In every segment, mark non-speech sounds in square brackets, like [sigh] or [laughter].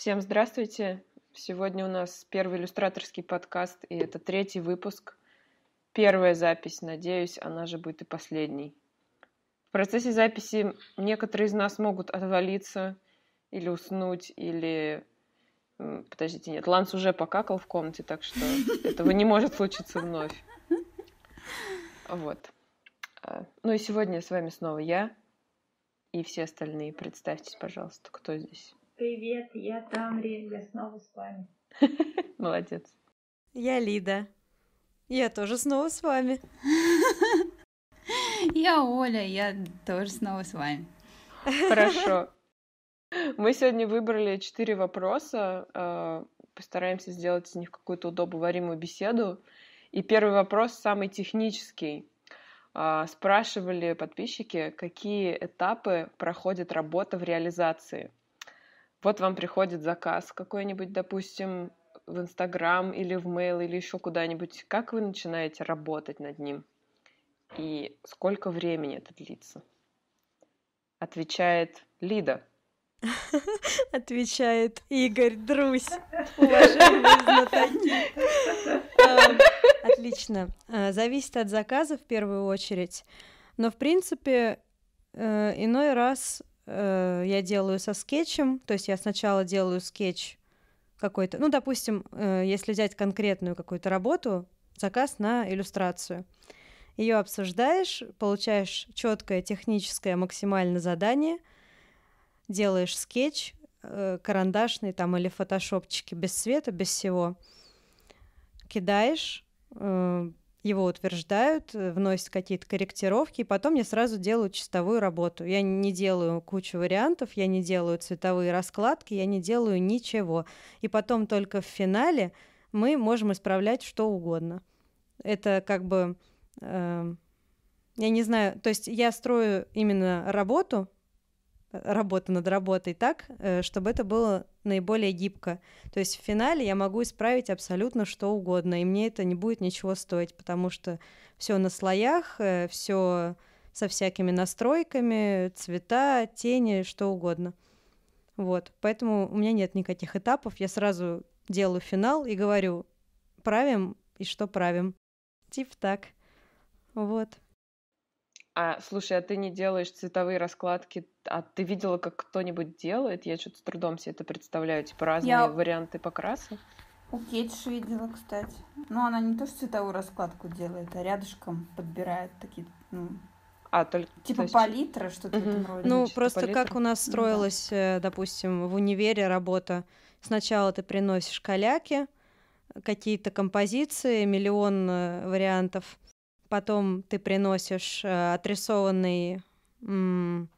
Всем здравствуйте! Сегодня у нас первый иллюстраторский подкаст, и это третий выпуск. Первая запись, надеюсь, она же будет и последней. В процессе записи некоторые из нас могут отвалиться или уснуть, или... Подождите, нет, Ланс уже покакал в комнате, так что [laughs] этого не может случиться вновь. Вот. А, ну и сегодня с вами снова я и все остальные. Представьтесь, пожалуйста, кто здесь. Привет, я Тамри, я снова с вами. [laughs] Молодец. Я Лида. Я тоже снова с вами. [laughs] Я Оля, я тоже снова с вами. Хорошо. [laughs] Мы сегодня выбрали четыре вопроса. А, постараемся сделать из них какую-то удобоваримую беседу. И первый вопрос самый технический. А, спрашивали подписчики, какие этапы проходит работа в реализации. Вот вам приходит заказ какой-нибудь, допустим, в Инстаграм или в Mail или еще куда-нибудь. Как вы начинаете работать над ним? И сколько времени это длится? Отвечает Лида. [laughs] Отвечает Игорь Друсь. [laughs] Уважаемые знатоки. [laughs] Отлично. Э, зависит от заказа в первую очередь. Но, в принципе, э, иной раз э, я делаю со скетчем. То есть я сначала делаю скетч какой-то. Ну, допустим, если взять конкретную какую-то работу, заказ на иллюстрацию. Ее обсуждаешь, получаешь четкое техническое максимально задание, делаешь скетч, карандашный там или фотошопчике без цвета, без всего, кидаешь, Э, его утверждают, э, вносят какие-то корректировки, и потом я сразу делаю чистовую работу. Я не делаю кучу вариантов, я не делаю цветовые раскладки, я не делаю ничего. И потом только в финале мы можем исправлять что угодно. Это как бы, э, я не знаю, то есть я строю именно работу, работа над работой так, э, чтобы это было наиболее гибко. То есть в финале я могу исправить абсолютно что угодно, и мне это не будет ничего стоить, потому что все на слоях, э, все со всякими настройками, цвета, тени, что угодно. Вот, поэтому у меня нет никаких этапов, я сразу делаю финал и говорю, правим и что правим. Типа так. Вот. А, слушай, а ты не делаешь цветовые раскладки, а ты видела, как кто-нибудь делает? Я что-то с трудом себе это представляю, типа разные Я... варианты покраса. У Кетиш видела, кстати. Но она не то, что цветовую раскладку делает, а рядышком подбирает такие, ну, а, только... Типа есть... палитра, что-то угу. в этом роде. Ну, просто палитра? как у нас строилась, да. Э, допустим, в универе работа. Сначала ты приносишь каляки, какие-то композиции, миллион э, вариантов потом ты приносишь э, отрисованный... М-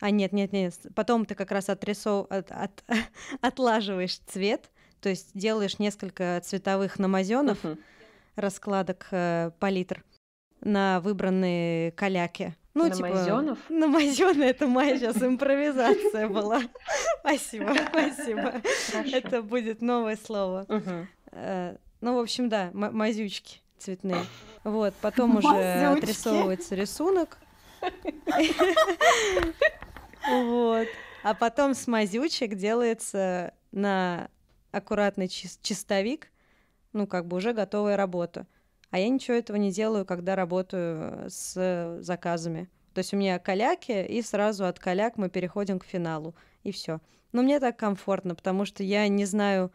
а нет, нет, нет, потом ты как раз отрисов... от, от, [laughs] отлаживаешь цвет, то есть делаешь несколько цветовых намазенов, uh-huh. раскладок э, палитр на выбранные каляки. Ну, намазенов? типа... Намазёны, [laughs] это моя сейчас импровизация была. [laughs] Спасибо, спасибо. Это будет новое слово. Э, ну, в общем, да, мазючки цветные. Вот, потом [laughs] уже отрисовывается рисунок. Вот. А потом с мазючек делается на аккуратный чистовик, ну, как бы уже готовая работа. А я ничего этого не делаю, когда работаю с заказами. То есть у меня каляки, и сразу от каляк мы переходим к финалу, и все. Но мне так комфортно, потому что я не знаю,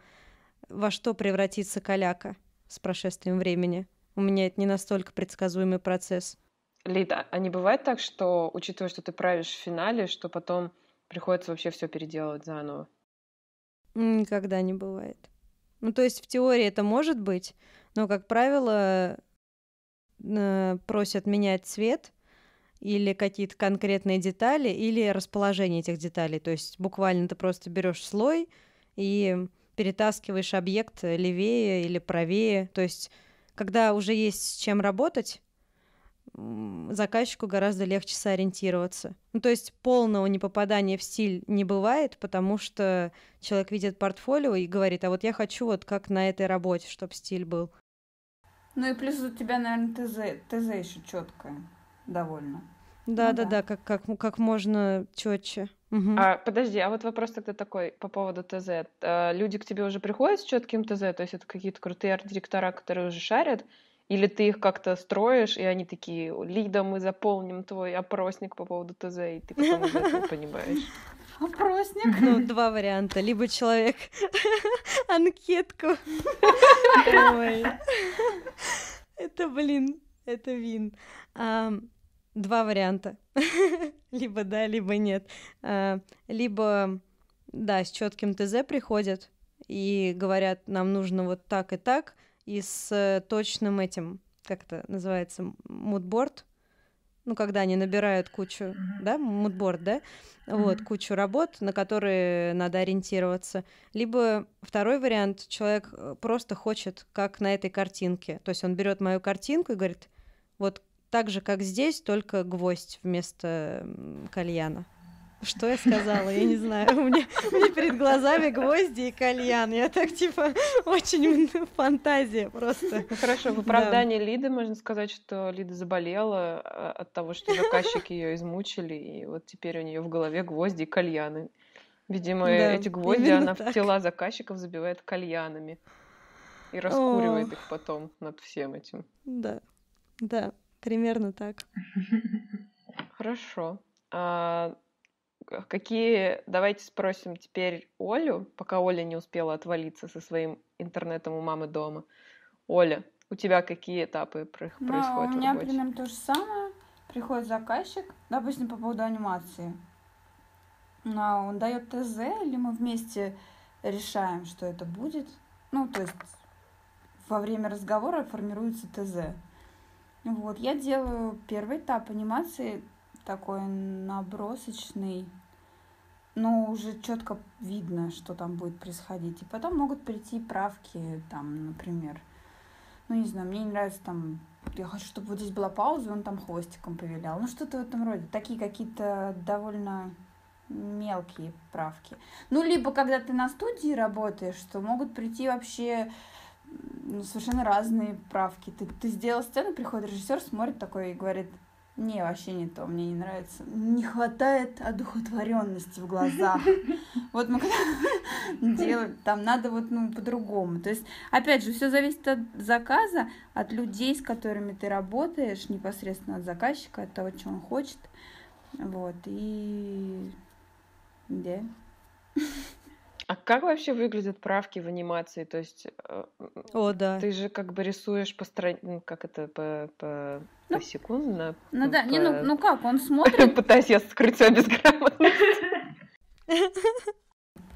во что превратится каляка с прошествием времени. У меня это не настолько предсказуемый процесс. Лида, а не бывает так, что, учитывая, что ты правишь в финале, что потом приходится вообще все переделывать заново? Никогда не бывает. Ну, то есть в теории это может быть, но, как правило, э, просят менять цвет или какие-то конкретные детали, или расположение этих деталей. То есть буквально ты просто берешь слой и перетаскиваешь объект левее или правее. То есть когда уже есть с чем работать, заказчику гораздо легче сориентироваться. Ну, то есть полного непопадания в стиль не бывает, потому что человек видит портфолио и говорит, а вот я хочу вот как на этой работе, чтобы стиль был. Ну и плюс у тебя, наверное, ТЗ, ТЗ еще четкое довольно. Да, ну, да, да, да, как, как, как можно четче. Мгм. А, подожди, а вот вопрос тогда такой по поводу ТЗ. А, Люди к тебе уже приходят с четким ТЗ, то есть это какие-то крутые арт-директора, которые уже шарят, или ты их как-то строишь, и они такие, Лида, мы заполним твой опросник по поводу ТЗ, и ты потом из этого [laughs] понимаешь. Опросник. Ну, два варианта. Либо человек [laughs] анкетку. [laughs] Это, блин, это вин. Два варианта. [laughs] Либо да, либо нет. А, Либо, да, с четким ТЗ приходят и говорят, нам нужно вот так и так, и с э, точным этим, как это называется, мудборд, ну, когда они набирают кучу, да, мудборд, да, вот, кучу работ, на которые надо ориентироваться. Либо второй вариант, человек э, просто хочет, как на этой картинке. То есть он берет мою картинку и говорит, вот так же, как здесь, только гвоздь вместо кальяна. Что я сказала? Я не знаю. У меня, у меня перед глазами гвозди и кальян. Я так, типа, очень фантазия просто. Ну хорошо, в Да. оправдании Лиды можно сказать, что Лида заболела а, от того, что заказчики ее измучили, и вот теперь у нее в голове гвозди и кальяны. Видимо, Да, эти гвозди она в так. тела заказчиков забивает кальянами и раскуривает их потом над всем этим. Да, да, примерно так. [laughs] Хорошо. А, какие... Давайте спросим теперь Олю, пока Оля не успела отвалиться со своим интернетом у мамы дома. Оля, у тебя какие этапы про- Ну, происходят у меня работе? примерно то же самое. Приходит заказчик, допустим, по поводу анимации. Ну, он дает ТЗ, или мы вместе решаем, что это будет. Ну, то есть во время разговора формируется ТЗ. Вот, я делаю первый этап анимации, такой набросочный, но уже четко видно, что там будет происходить. И потом могут прийти правки, там, например, ну, не знаю, мне не нравится там, я хочу, чтобы вот здесь была пауза, и он там хвостиком повилял. Ну, что-то в этом роде. Такие какие-то довольно мелкие правки. Ну, либо когда ты на студии работаешь, то могут прийти вообще м, совершенно разные правки. Ты, ты сделал сцену, приходит режиссер, смотрит такой и говорит, не, вообще не то, мне не нравится. Не хватает одухотворенности в глазах. [laughs] Вот мы когда [laughs] делаем, там надо вот ну, по-другому. То есть, опять же, все зависит от заказа, от людей, с которыми ты работаешь, непосредственно от заказчика, от того, что он хочет. Вот, и... Да. [laughs] А как вообще выглядят правки в анимации? То есть э, О, да. ты же как бы рисуешь по стране, ну, как это, по, по, Ну, посекундно? Ну да, не, по- ну, ну как, он смотрит, [laughs] Пытаюсь я скрыть свою безграмотность. [laughs]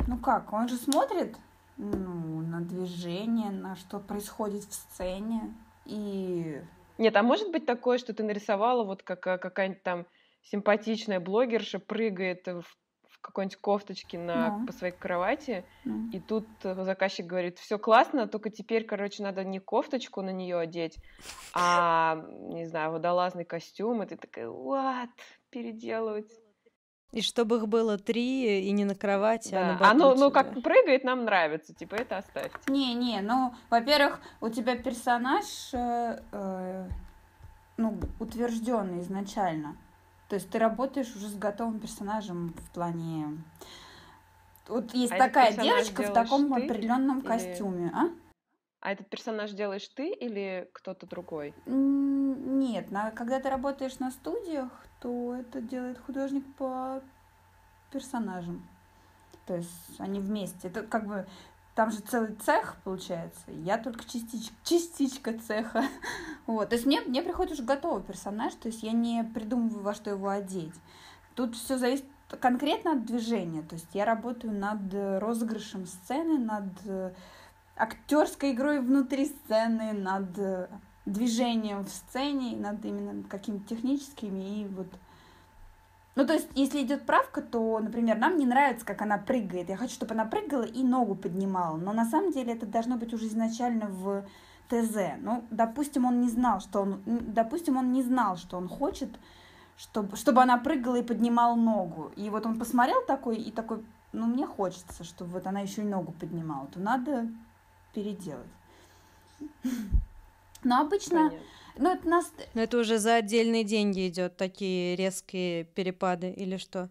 ну как, он же смотрит ну, на движение, на что происходит в сцене. И Нет, а может быть такое, что ты нарисовала, вот как э, какая-нибудь там симпатичная блогерша прыгает в какой-нибудь кофточке на, Ну. по своей кровати, ну, и тут э, заказчик говорит, все классно, только теперь, короче, надо не кофточку на нее одеть, а, не знаю, водолазный костюм, и ты такая, what, переделывать. И чтобы их было три, и не на кровати, а на Да. А ну, ну батуте, как да. прыгает, нам нравится, типа это оставьте. Не-не, ну, во-первых, у тебя персонаж, э, э, ну, утвержденный изначально. То есть ты работаешь уже с готовым персонажем в плане... Вот есть А такая девочка в таком ты определенном или- костюме, а? А этот персонаж делаешь ты или кто-то другой? Нет, на- когда ты работаешь на студиях, то это делает художник по персонажам. То есть они вместе. Это как бы там же целый цех получается. Я только частичка, частичка цеха. [laughs] Вот. То есть мне, мне приходит уже готовый персонаж, то есть я не придумываю, во что его одеть. Тут все зависит конкретно от движения. То есть я работаю над э, розыгрышем сцены, над э, актерской игрой внутри сцены, над э, движением в сцене, над именно какими-то техническими и вот. Ну, то есть, если идет правка, то, например, нам не нравится, как она прыгает. Я хочу, чтобы она прыгала и ногу поднимала. Но на самом деле это должно быть уже изначально в ТЗ. Ну, допустим, он не знал, что он, допустим, он не знал, что он хочет, чтобы, чтобы она прыгала и поднимала ногу. И вот он посмотрел такой и такой, ну, мне хочется, чтобы вот она еще и ногу поднимала. То надо переделать. [laughs] Но обычно, Понятно. Ну, это нас, Но это уже за отдельные деньги идет такие резкие перепады или что?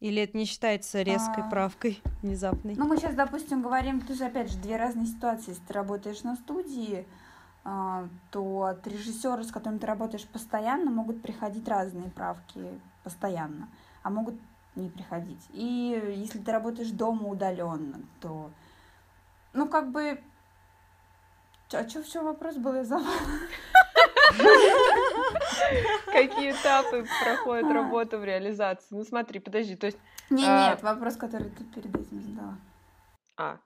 Или это не считается резкой А. правкой внезапной? Ну, мы сейчас, допустим, говорим, тоже, опять же, две разные ситуации. Если ты работаешь на студии, а, то от режиссера, с которым ты работаешь постоянно, могут приходить разные правки постоянно, а могут не приходить. И если ты работаешь дома удаленно, то, ну, как бы... Чё- А что в вопрос был? Я забыла. Какие этапы проходит А. работа в реализации? Ну смотри, подожди, то есть... Не, А. нет, вопрос, который ты перед этим задала. А.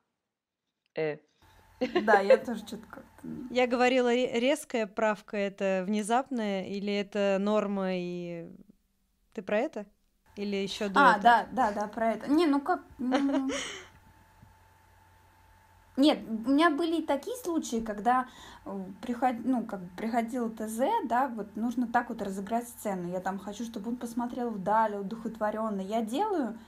Э. Да, я тоже что-то как-то... Я говорила, ре- резкая правка это внезапная или это норма и ты про это? Или еще до А, этого? да, да, да, про это. Не, ну как... Нет, у меня были и такие случаи, когда э, приход... ну, как приходил ТЗ, да, вот нужно так вот разыграть сцену. Я там хочу, чтобы он посмотрел вдаль, удухотворенно. Я делаю,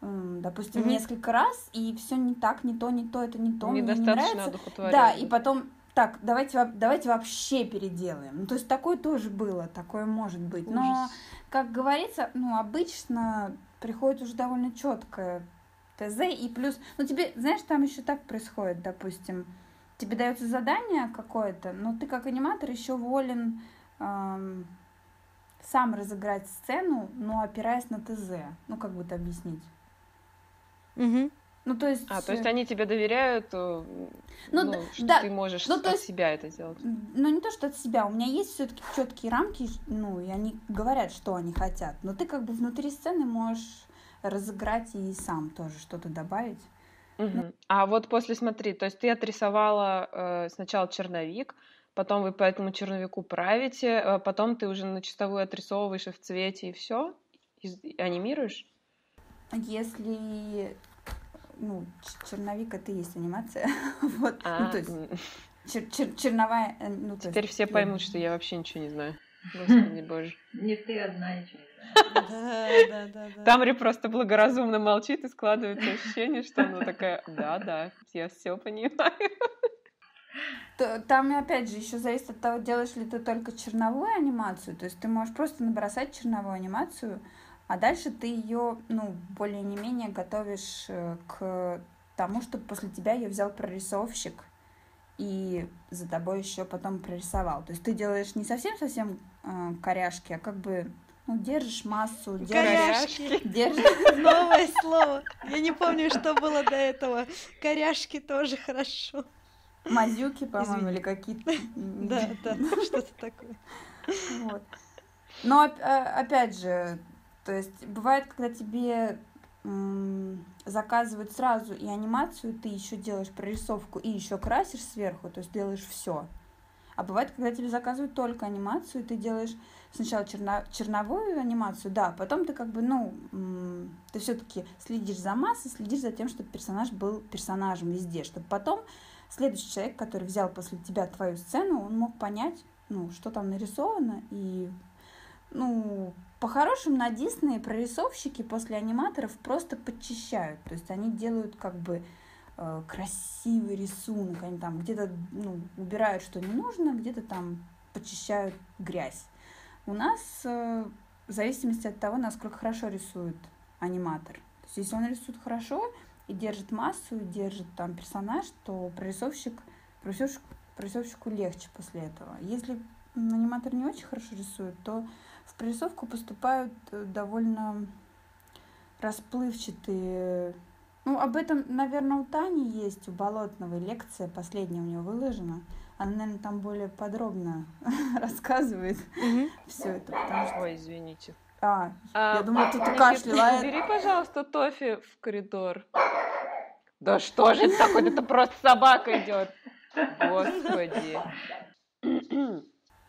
допустим, Мгм. несколько раз, и все не так, не то, не то, это не то, мне не Недостаточно нравится. Да, и потом, так, давайте, давайте вообще переделаем. Ну, то есть такое тоже было, такое может быть. Но Ужас. как говорится, ну, обычно приходит уже довольно четкое ТЗ, и плюс, ну, тебе, знаешь, там еще так происходит, допустим, тебе дается задание какое-то, но ты как аниматор еще волен ам, сам разыграть сцену, но опираясь на ТЗ. Ну, как бы это объяснить? Мгм. Ну, то есть... А, то есть они тебе доверяют, э, Ну, ну, да- что да. ты можешь Ну, то от есть- себя это сделать. Ну, не то, что от себя. У меня есть все-таки четкие рамки, ну, и они говорят, что они хотят. Но ты как бы внутри сцены можешь разыграть и сам тоже что-то добавить. Мгм. А вот после, смотри, то есть ты отрисовала э, сначала черновик, потом вы по этому черновику правите, э, потом ты уже на чистовую отрисовываешь и в цвете, и все, анимируешь? Если ну, черновик это и есть анимация. [laughs] вот. А, ну, то есть чер- чер- черновая. э, Ну, то теперь есть, все ну, поймут, что я вообще ничего не знаю. Господи [laughs] боже. Не ты одна ничего не. Да, да, да, да. Тамри просто благоразумно молчит и складывается ощущение, что она такая, да-да, я все понимаю. Там, опять же, еще зависит от того, делаешь ли ты только черновую анимацию. То есть ты можешь просто набросать черновую анимацию, а дальше ты ее, ну, более не менее готовишь э, к тому, чтобы после тебя ее взял прорисовщик и за тобой еще потом прорисовал. То есть ты делаешь не совсем-совсем э, коряшки, а как бы держишь массу, держишь, Коряшки. держишь [laughs] Новое слово. Я не помню, что было до этого. Коряшки тоже хорошо. мазюки, по-моему, или какие-то. Да, да, что-то такое. Вот. Но а, опять же, то есть бывает, когда тебе заказывают сразу и анимацию, ты еще делаешь прорисовку и еще красишь сверху, то есть делаешь все. А бывает, когда тебе заказывают только анимацию, ты делаешь сначала черно- черновую анимацию, да, потом ты как бы, ну, ты все-таки следишь за массой, следишь за тем, чтобы персонаж был персонажем везде, чтобы потом следующий человек, который взял после тебя твою сцену, он мог понять, ну, что там нарисовано, и, ну, по-хорошему на Дисней прорисовщики после аниматоров просто подчищают, то есть они делают как бы э, красивый рисунок, они там где-то, ну, убирают, что не нужно, где-то там почищают грязь. У нас э, в зависимости от того, насколько хорошо рисует аниматор. То есть если он рисует хорошо и держит массу, и держит там персонаж, то прорисовщик, прорисовщик, прорисовщику легче после этого. Если аниматор не очень хорошо рисует, то в прорисовку поступают э, довольно расплывчатые. Ну, об этом, наверное, у Тани есть, у Болотновой лекция, последняя у нее выложена. Она, наверное, там более подробно [laughs] рассказывает все это, потому что... Ой, извините. А, А, я думала, тут Никит, кашляла. Убери, пожалуйста, Тофи в коридор. Да что же это такое? Это просто собака идет. Господи.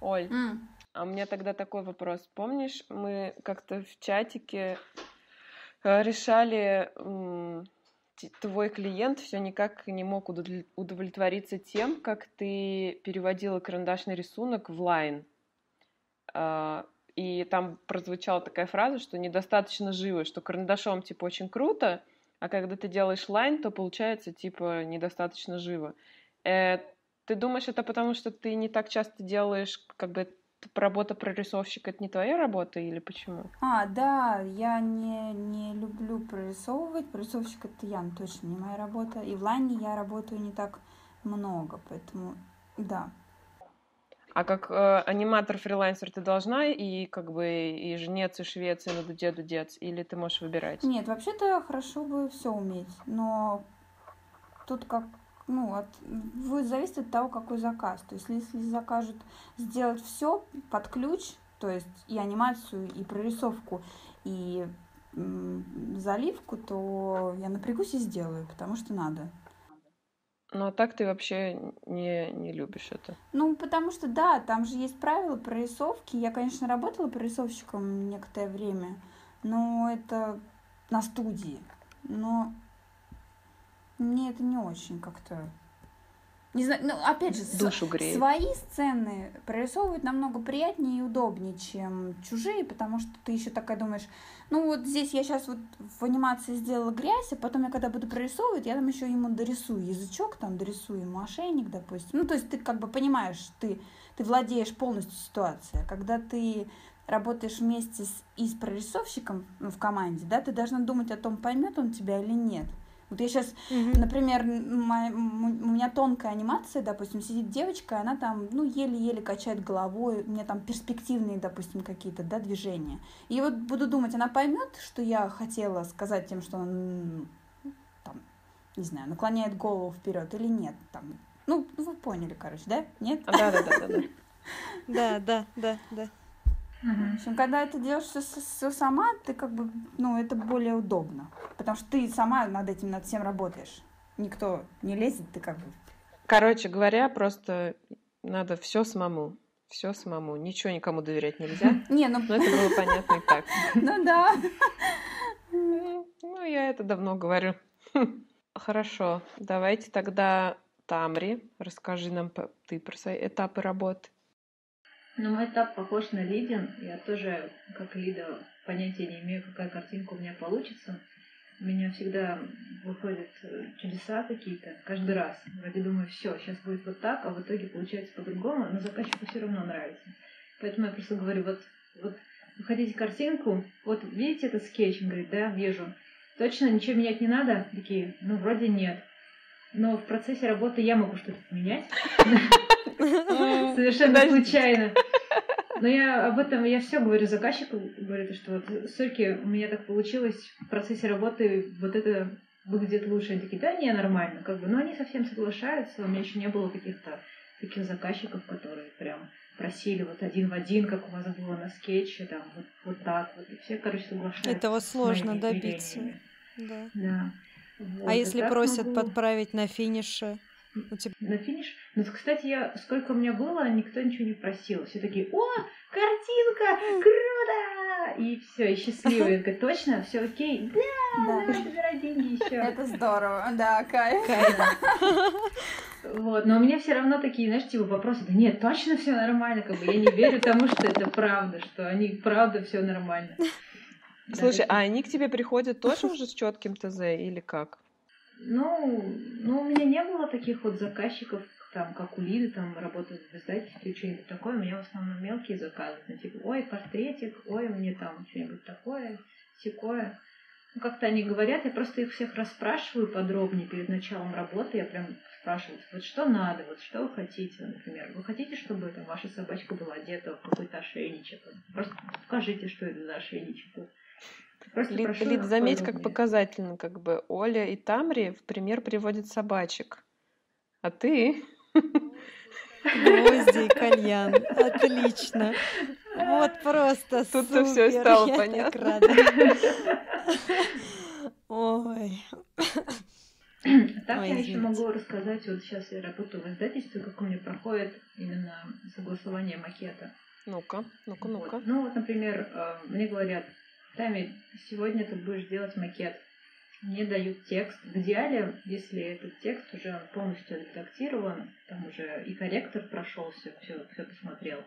Оль, М, а у меня тогда такой вопрос. Помнишь, мы как-то в чатике э, решали, твой клиент все никак не мог удовле- удовлетвориться тем, как ты переводила карандашный рисунок в лайн. И там прозвучала такая фраза, что недостаточно живо, что карандашом типа очень круто, а когда ты делаешь лайн, то получается типа недостаточно живо. Э, ты думаешь, это потому, что ты не так часто делаешь как бы работа прорисовщика это не твоя работа или почему? А, да, я не, не люблю прорисовывать. Прорисовщик это я, но точно не моя работа. И в лайне я работаю не так много, поэтому да. А как э, аниматор-фрилансер ты должна и как бы и жнец, и швец, и на дуде дудец, или ты можешь выбирать? Нет, вообще-то хорошо бы все уметь, но тут как ну, от, вы, зависит от того, какой заказ. То есть, если закажут сделать все под ключ, то есть и анимацию, и прорисовку, и м, заливку, то я напрягусь и сделаю, потому что надо. Ну, а так ты вообще не, не любишь это? Ну, потому что, да, там же есть правила прорисовки. Я, конечно, работала прорисовщиком некоторое время, но это на студии. Но мне это не очень как-то... Не знаю, ну, опять же, Душу греет. свои сцены прорисовывать намного приятнее и удобнее, чем чужие, потому что ты еще такая думаешь, ну вот здесь я сейчас вот в анимации сделала грязь, а потом я когда буду прорисовывать, я там еще ему дорисую язычок, там дорисую ему ошейник, допустим. Ну, то есть ты как бы понимаешь, ты, ты владеешь полностью ситуацией. А когда ты работаешь вместе с, и с прорисовщиком ну, в команде, да, ты должна думать о том, поймет он тебя или нет. Вот я сейчас, Мгм. например, моя- у меня тонкая анимация, допустим, сидит девочка, она там, ну, еле-еле качает головой, у меня там перспективные, допустим, какие-то, да, движения. И вот буду думать, она поймет, что я хотела сказать тем, что он, там, не знаю, наклоняет голову вперед или нет, там. Ну, вы поняли, короче, да? Нет? Да, да, да, да, да. [laughs] Да, да, да, да. В общем, когда это делаешь все, сама, ты как бы, ну, это более удобно. Потому что ты сама над этим, над всем работаешь. Никто не лезет, ты как бы... Короче говоря, просто надо все самому. Все самому. Ничего никому доверять нельзя. [laughs] Не, ну, Но это было понятно и так. [laughs] ну да. Ну, я это давно говорю. [laughs] Хорошо, давайте тогда Тамри, расскажи нам ты про свои этапы работы. Ну, мой этап похож на Лидин. Я тоже, как Лида, понятия не имею, какая картинка у меня получится. У меня всегда выходят э, чудеса какие-то каждый раз. Вроде думаю, все, сейчас будет вот так, а в итоге получается по-другому, но заказчику все равно нравится. Поэтому я просто говорю, вот, вот вы хотите картинку, вот видите этот скетч? Он говорит, да, вижу. Точно ничего менять не надо? Такие, ну, вроде нет. Но в процессе работы я могу что-то поменять. [laughs] Совершенно случайно. Но я об этом, я все говорю заказчику, говорю, что вот, сорки, у меня так получилось в процессе работы, вот это выглядит лучше. Они такие, да, не, нормально, как бы. Но они совсем соглашаются, у меня еще не было каких-то таких заказчиков, которые прям просили вот один в один, как у вас было на скетче, там, вот, вот так вот. И все, короче, соглашаются. Этого сложно добиться. Да. Да. Вот, А если просят могу- подправить на финише? У тебя... на финиш. Ну, кстати, я сколько у меня было, никто ничего не просил. Все такие, о, картинка, круто! И все, и счастливые. Я говорю, точно, все окей? Да, Да. давай собирай деньги еще. Это здорово, да, кайф. Вот, но у меня все равно такие, знаешь, типа вопросы, да нет, точно все нормально, как бы я не верю тому, что это правда, что они правда все нормально. Да, Слушай, а такие. они к тебе приходят тоже [laughs] уже с четким ТЗ или как? Ну, ну, у меня не было таких вот заказчиков, там, как у Лиды, там, работают в издательстве, что-нибудь такое. У меня в основном мелкие заказы. Ну, типа, ой, портретик, ой, мне там что-нибудь такое, секое. Ну, как-то они говорят, я просто их всех расспрашиваю подробнее перед началом работы. Я прям спрашиваю, вот что надо, вот что вы хотите, например. Вы хотите, чтобы там ваша собачка была одета в какой-то ошейничек? Просто скажите, что это за ошейничек. Вот. Просто Лид, Лид, заметь, как показательно, как бы Оля и Тамри в пример приводят собачек. А ты? Гвозди и [laughs] кальян. Отлично. Вот просто всё супер. стало Я понятно. [laughs] так рада. Ой. Так Ой, я еще извините. могу рассказать, вот сейчас я работаю в издательстве, как у меня проходит именно согласование макета. Ну-ка, ну-ка, Вот. ну-ка. Ну вот, например, э, мне говорят, Тами, сегодня ты будешь делать макет. Мне дают текст. В идеале, если этот текст уже он полностью редактирован, там уже и корректор прошелся, все, все посмотрел.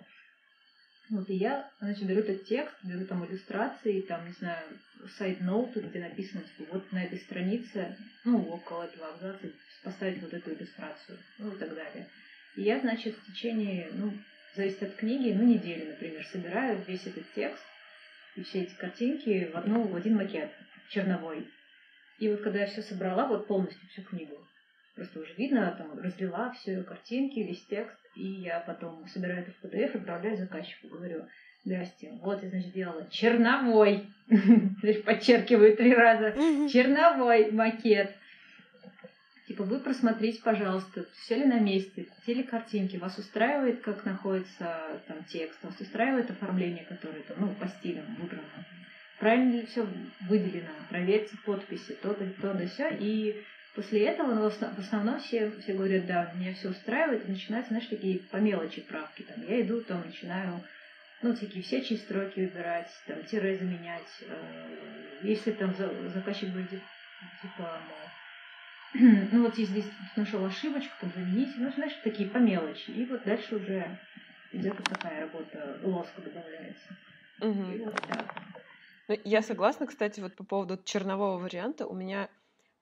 Вот и я, значит, беру этот текст, беру там иллюстрации, там, не знаю, сайт-ноуты, где написано, типа, вот на этой странице, ну, около этого абзаца поставить вот эту иллюстрацию, ну и так далее. И я, значит, в течение, ну, зависит от книги, ну, недели, например, собираю весь этот текст и все эти картинки в, одну, в один макет черновой. И вот когда я все собрала, вот полностью всю книгу, просто уже видно, там разлила все картинки, весь текст, и я потом собираю это в PDF, отправляю заказчику, говорю, здрасте, вот я, значит, сделала черновой, [laughs] подчеркиваю три раза, черновой макет. Типа, вы просмотрите, пожалуйста, все ли на месте, все ли картинки, вас устраивает, как находится там текст, вас устраивает оформление, которое там, ну, по стилям выбрано, правильно ли все выделено, проверьте подписи, то-то, то да все, и после этого, ну, в основном все, все говорят, да, меня все устраивает, и начинаются, знаешь, такие по мелочи правки, там, я иду, там, начинаю ну, такие все чьи строки выбирать, там, тире заменять. Э, если там заказчик будет, типа, [clears throat] ну, вот здесь нашел ошибочку, там, замените, ну, знаешь, такие по мелочи. И вот дальше уже идет вот такая работа, лоска добавляется. Угу. И вот так. Ну, я согласна, кстати, вот по поводу чернового варианта. У меня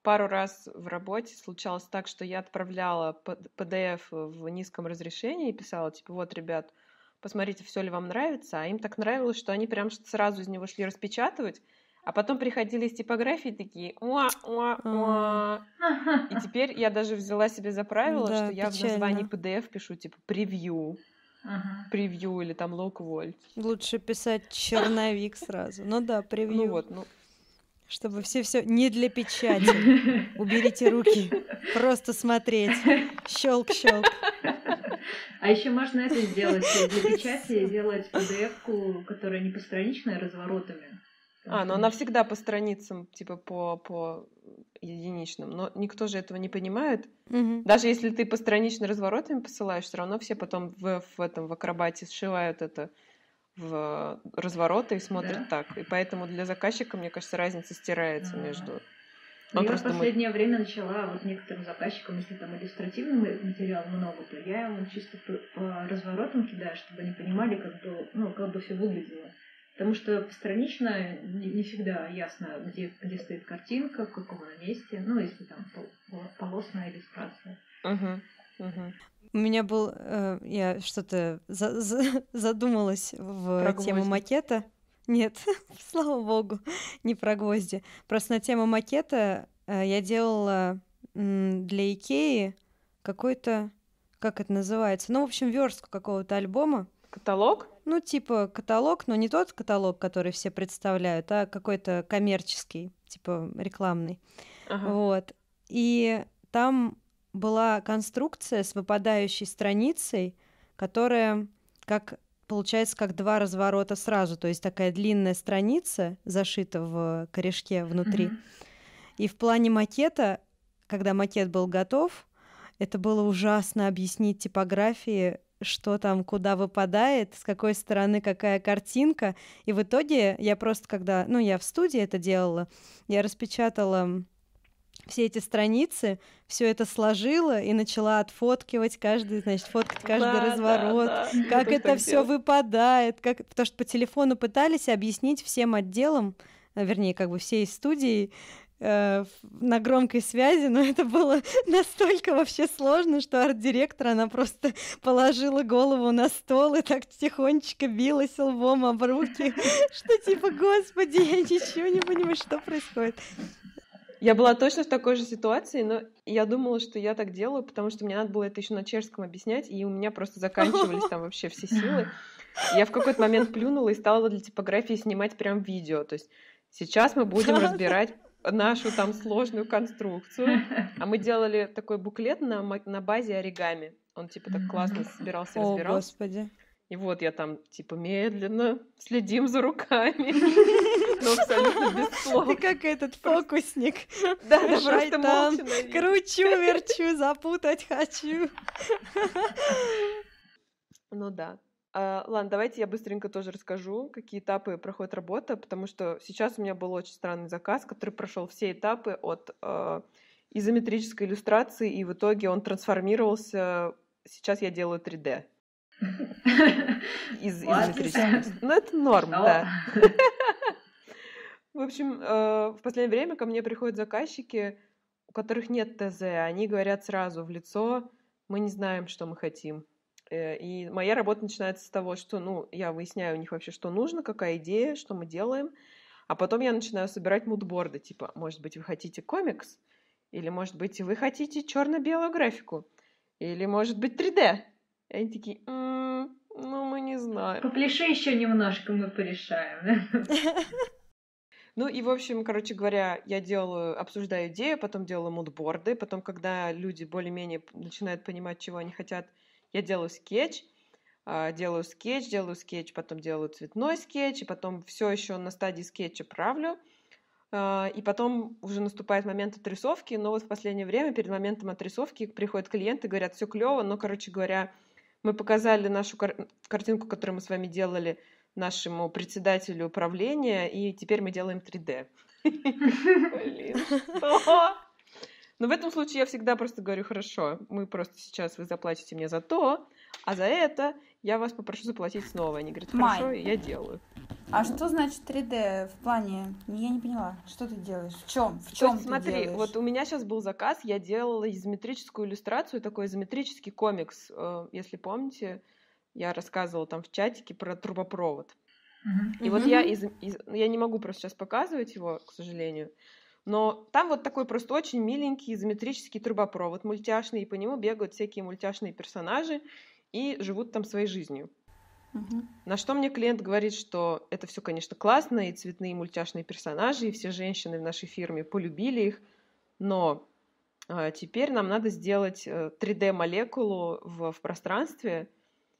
пару раз в работе случалось так, что я отправляла PDF в низком разрешении и писала, типа, вот, ребят, посмотрите, все ли вам нравится, а им так нравилось, что они прям сразу из него шли распечатывать, а потом приходили из типографии такие уа уа уа и [laughs] теперь я даже взяла себе за правило, да, что я печально. в названии PDF пишу типа превью, ага. превью или там лок вольт. Лучше писать черновик сразу. Ну да, превью. Ну вот, ну чтобы все все не для печати. Уберите руки, просто смотреть. Щелк, щелк. А еще можно это сделать [laughs] для печати, сделать PDF-ку, которая не постраничная, а разворотами. А, но она всегда по страницам, типа по, по единичным. Но никто же этого не понимает. Угу. Даже если ты по страничным разворотами посылаешь, все равно все потом в, в этом в акробате сшивают это в развороты и смотрят да? так. И поэтому для заказчика, мне кажется, разница стирается ага. между ну, я в последнее думает... время начала вот некоторым заказчикам, если там иллюстративный материал много, то я ему чисто по, по разворотам кидаю, чтобы они понимали, как бы, ну, как бы все выглядело. Потому что постранично не, не всегда ясно, где, где стоит картинка, в каком она месте, ну, если там полосная иллюстрация. Uh-huh. Uh-huh. У меня был, э, я что-то за, за, задумалась в Про тему гвозди. макета. Нет, [laughs] слава богу, не про гвозди. Просто на тему макета э, я делала м, для Икеи какой-то, как это называется, ну, в общем, верстку какого-то альбома. Каталог? Ну, типа каталог, но не тот каталог, который все представляют, а какой-то коммерческий, типа рекламный. Ага. Вот. И там была конструкция с выпадающей страницей, которая как получается как два разворота сразу, то есть такая длинная страница зашита в корешке внутри. Mm-hmm. И в плане макета, когда макет был готов, это было ужасно объяснить типографии, что там куда выпадает, с какой стороны какая картинка. И в итоге я просто когда, ну, я в студии это делала, я распечатала все эти страницы, все это сложила и начала отфоткивать каждый, значит, фоткать каждый да, разворот, да, да. как Я это все выпадает, как, потому что по телефону пытались объяснить всем отделам, э, вернее, как бы всей студии, э, на громкой связи, но это было [laughs] настолько вообще сложно, что арт-директор, она просто [laughs] положила голову на стол и так тихонечко билась лбом об руки, [laughs] что типа, господи, я ничего не понимаю, что происходит. Я была точно в такой же ситуации, но я думала, что я так делаю, потому что мне надо было это еще на чешском объяснять, и у меня просто заканчивались там вообще все силы. Я в какой-то момент плюнула и стала для типографии снимать прям видео. То есть сейчас мы будем разбирать нашу там сложную конструкцию. [laughs] А мы делали такой буклет на, на базе оригами. Он типа так классно собирался, разбирался. О, господи. И вот я там, типа, медленно следим за руками. [laughs] Но абсолютно без слов. Ты как этот фокусник. [laughs] Да, да, просто молча Кручу, верчу, запутать хочу. Ну да. А, ладно, давайте я быстренько тоже расскажу, какие этапы проходит работа, потому что сейчас у меня был очень странный заказ, который прошел все этапы от э, изометрической иллюстрации, и в итоге он трансформировался. Сейчас я делаю 3D. [laughs] Из, из Ну, это норм, да. [laughs] В общем, э, в последнее время ко мне приходят заказчики, у которых нет ТЗ. Они говорят сразу в лицо, мы не знаем, что мы хотим. Э, и моя работа начинается с того, что, ну, я выясняю у них вообще, что нужно, какая идея, что мы делаем, а потом я начинаю собирать мудборды, типа, может быть, вы хотите комикс, или, может быть, вы хотите черно-белую графику, или, может быть, 3D. И они такие, м-м, ну, мы не знаем. Попляши еще немножко, мы порешаем. [laughs] Ну и, в общем, короче говоря, я делаю, обсуждаю идею, потом делаю мудборды, потом, когда люди более-менее начинают понимать, чего они хотят, я делаю скетч, а, делаю скетч, делаю скетч, потом делаю цветной скетч, и потом все еще на стадии скетча правлю, а, и потом уже наступает момент отрисовки, но вот в последнее время перед моментом отрисовки приходят клиенты, говорят, все клево, но, короче говоря, мы показали нашу кар- картинку, которую мы с вами делали, нашему председателю управления, и теперь мы делаем 3D. [laughs] Блин, что? Но в этом случае я всегда просто говорю, хорошо, мы просто сейчас вы заплатите мне за то, а за это я вас попрошу заплатить снова. Они говорят, хорошо, Май. я делаю. А что значит 3D в плане? Я не поняла, что ты делаешь? В чем? В чем есть, смотри, делаешь? вот у меня сейчас был заказ, я делала изометрическую иллюстрацию, такой изометрический комикс, э, если помните, я рассказывала там в чатике про трубопровод. И uh-huh. вот я из, из, я не могу просто сейчас показывать его, к сожалению, но там вот такой просто очень миленький изометрический трубопровод мультяшный, и по нему бегают всякие мультяшные персонажи и живут там своей жизнью. Угу. На что мне клиент говорит, что это все, конечно, классно, и цветные мультяшные персонажи, и все женщины в нашей фирме полюбили их, но э, теперь нам надо сделать 3D-молекулу э, в, в пространстве,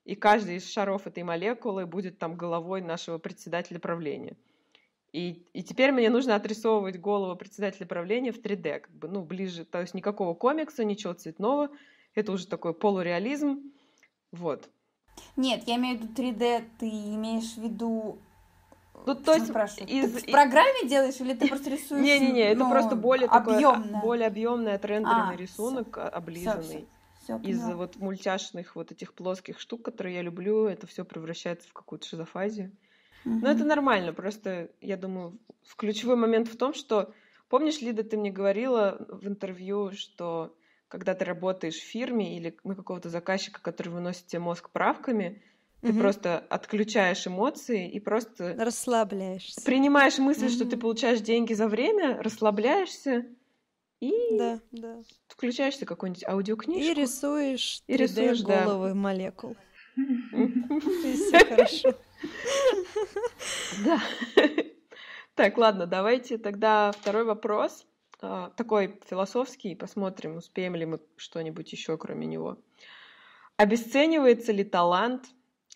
и каждый из шаров этой молекулы будет там головой нашего председателя правления. И, и теперь мне нужно отрисовывать голову председателя правления в 3D, как бы, ну, ближе, то есть никакого комикса, ничего цветного, это уже такой полуреализм, вот. Нет, я имею в виду 3D, ты имеешь в виду ну, то есть из... Ты в программе делаешь или ты просто рисуешь? Не-не-не, это ну, просто более объемное. такой, более объемный отрендеренный а, рисунок, всё. облизанный. Из вот мультяшных вот этих плоских штук, которые я люблю, это все превращается в какую-то шизофазию. Угу. Но это нормально, просто я думаю, ключевой момент в том, что помнишь, Лида, ты мне говорила в интервью, что когда ты работаешь в фирме или на какого-то заказчика, который выносит тебе мозг правками, ты угу. просто отключаешь эмоции и просто расслабляешься. Принимаешь мысль, угу. что ты получаешь деньги за время, расслабляешься и да, да. включаешься какую-нибудь аудиокнижку. И рисуешь 3D и рисуешь, головы да. молекул. [laughs] Все хорошо. Да. Так, ладно, давайте тогда второй вопрос. А, такой философский. Посмотрим, успеем ли мы что-нибудь еще кроме него. Обесценивается ли талант,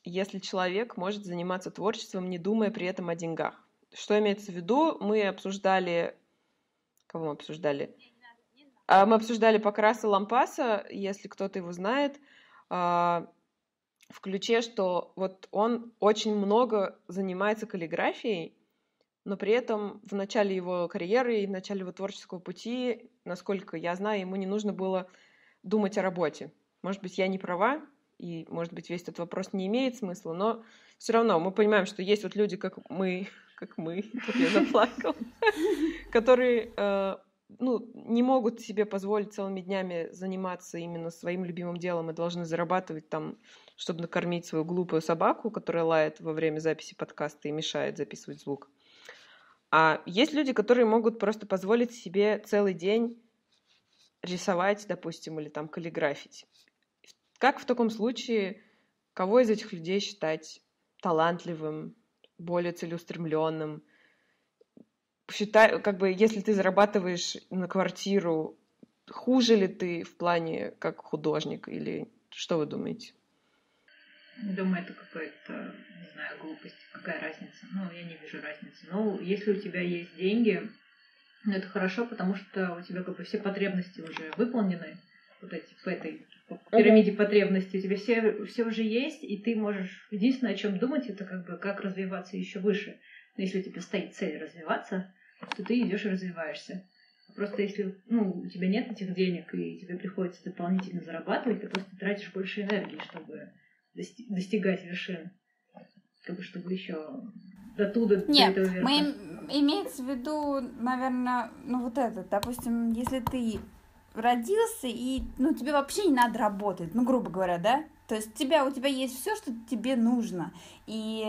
если человек может заниматься творчеством, не думая при этом о деньгах? Что имеется в виду? Мы обсуждали... Кого мы обсуждали? А, мы обсуждали Покраса Лампаса, если кто-то его знает. В ключе, что вот он очень много занимается каллиграфией, но при этом в начале его карьеры и в начале его творческого пути, насколько я знаю, ему не нужно было думать о работе. Может быть, я не права, и, может быть, весь этот вопрос не имеет смысла, но все равно мы понимаем, что есть вот люди, как мы, [laughs] как мы, тут я заплакал, [laughs] которые э, ну, не могут себе позволить целыми днями заниматься именно своим любимым делом и должны зарабатывать там, чтобы накормить свою глупую собаку, которая лает во время записи подкаста и мешает записывать звук. А есть люди, которые могут просто позволить себе целый день рисовать, допустим, или там каллиграфить. Как в таком случае, кого из этих людей считать талантливым, более целеустремленным, считай, как бы, если ты зарабатываешь на квартиру, хуже ли ты в плане как художник или что вы думаете? Думаю, это какая-то, не знаю, глупость. Какая разница? Ну, я не вижу разницы. Ну, если у тебя есть деньги, ну, это хорошо, потому что у тебя как бы все потребности уже выполнены. Вот эти по этой пирамиде uh-huh. потребностей. У тебя все, все уже есть, и ты можешь... Единственное, о чем думать, это как бы как развиваться еще выше. Но если у тебя стоит цель развиваться, то ты идешь и развиваешься. Просто если ну, у тебя нет этих денег, и тебе приходится дополнительно зарабатывать, ты просто тратишь больше энергии, чтобы достигать вершин. Как бы, чтобы еще до туда, Нет, до этого верха. мы имеется в виду, наверное, ну вот это, допустим, если ты родился, и, ну, тебе вообще не надо работать, ну, грубо говоря, да? То есть тебя, у тебя есть все, что тебе нужно. И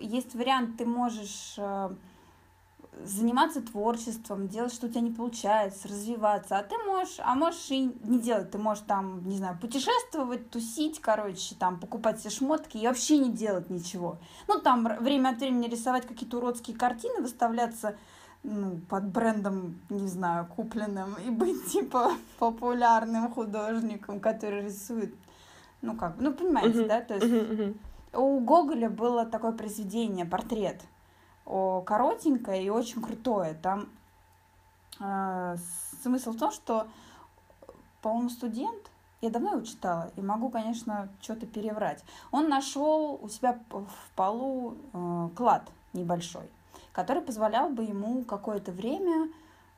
есть вариант, ты можешь э, заниматься творчеством, делать, что у тебя не получается, развиваться. А ты можешь, а можешь и не делать. Ты можешь там, не знаю, путешествовать, тусить, короче, там, покупать себе шмотки и вообще не делать ничего. Ну, там время от времени рисовать какие-то уродские картины, выставляться ну, под брендом, не знаю, купленным, и быть, типа, [laughs] популярным художником, который рисует, ну, как, ну, понимаете, uh-huh. да, то есть uh-huh, uh-huh. у Гоголя было такое произведение, портрет, коротенькое и очень крутое, там э, смысл в том, что, по-моему, студент, я давно его читала, и могу, конечно, что-то переврать, он нашел у себя в полу э, клад небольшой, который позволял бы ему какое-то время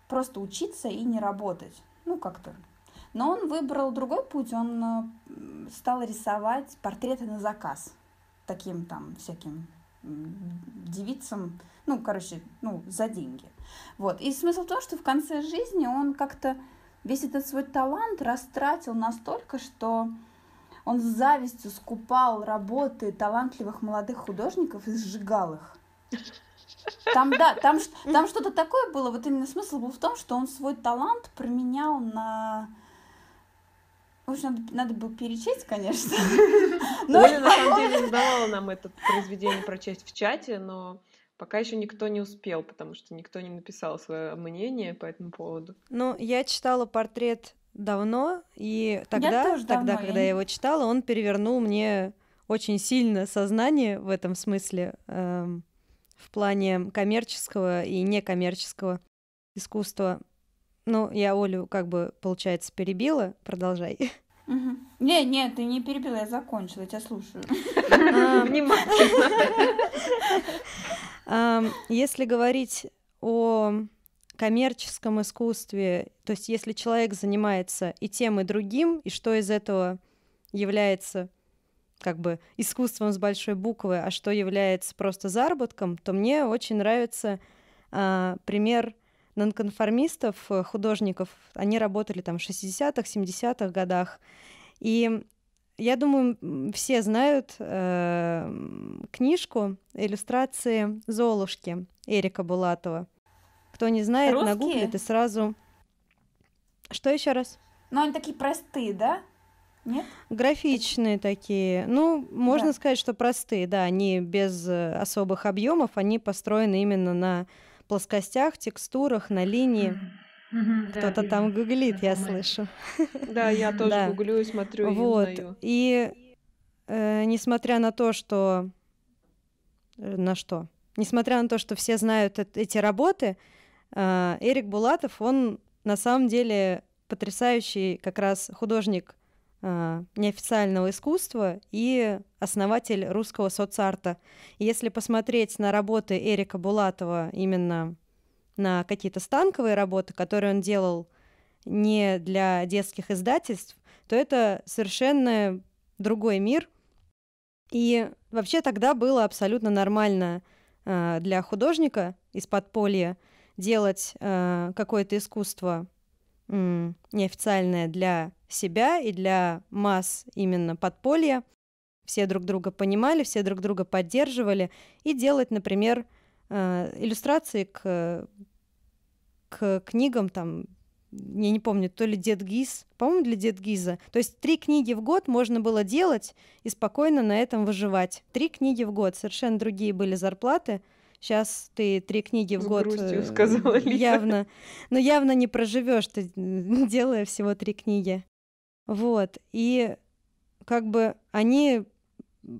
просто учиться и не работать. Ну, как-то. Но он выбрал другой путь, он э, стал рисовать портреты на заказ таким там всяким девицам, ну, короче, ну, за деньги. Вот. И смысл в том, что в конце жизни он как-то весь этот свой талант растратил настолько, что он с завистью скупал работы талантливых молодых художников и сжигал их. Там, да, там, там что-то такое было, вот именно смысл был в том, что он свой талант променял на... Общем, надо, надо было перечесть, конечно. [laughs] Но... Оля, на самом деле, задавала нам это произведение прочесть в чате, но пока еще никто не успел, потому что никто не написал свое мнение по этому поводу. Ну, я читала портрет давно, и тогда, тогда, давно, когда я... я его читала, он перевернул мне очень сильно сознание в этом смысле. Эм, в плане коммерческого и некоммерческого искусства. Ну, я Олю как бы, получается, перебила. Продолжай. [laughs] Угу. Не, нет, ты не перебила, я закончила, я тебя слушаю. Внимательно. Если говорить о коммерческом искусстве, то есть если человек занимается и тем, и другим, и что из этого является как бы искусством с большой буквы, а что является просто заработком, то мне очень нравится а, пример нонконформистов, э, художников. Они работали там в 60-х, 70-х годах. И я думаю, все знают э, книжку иллюстрации Золушки Эрика Булатова. Кто не знает, Русские? нагуглит и сразу. Что еще раз? Ну, они такие простые, да? Нет? Графичные такие. Ну, можно да. сказать, что простые, да, они без э, особых объемов, они построены именно на плоскостях, текстурах, на линии. Кто-то там гуглит, я слышу. [laughs] Да, я тоже гуглю и смотрю вот. И э, несмотря на то, что э, на что? Несмотря на то, что все знают эти работы, э, Эрик Булатов, он на самом деле потрясающий как раз художник неофициального искусства и основатель русского соцарта. Если посмотреть на работы Эрика Булатова именно на какие-то станковые работы, которые он делал не для детских издательств, то это совершенно другой мир. И вообще тогда было абсолютно нормально э, для художника из подполья делать э, какое-то искусство неофициальное для себя и для масс именно подполья. Все друг друга понимали, все друг друга поддерживали. И делать, например, э, иллюстрации к, к книгам, там, я не помню, то ли Дед Гиз, по-моему, для Дед Гиза. То есть три книги в год можно было делать и спокойно на этом выживать. Три книги в год, совершенно другие были зарплаты. Сейчас ты три книги в С год э, сказала, явно, но явно не проживешь, ты делая всего три книги. Вот. И как бы они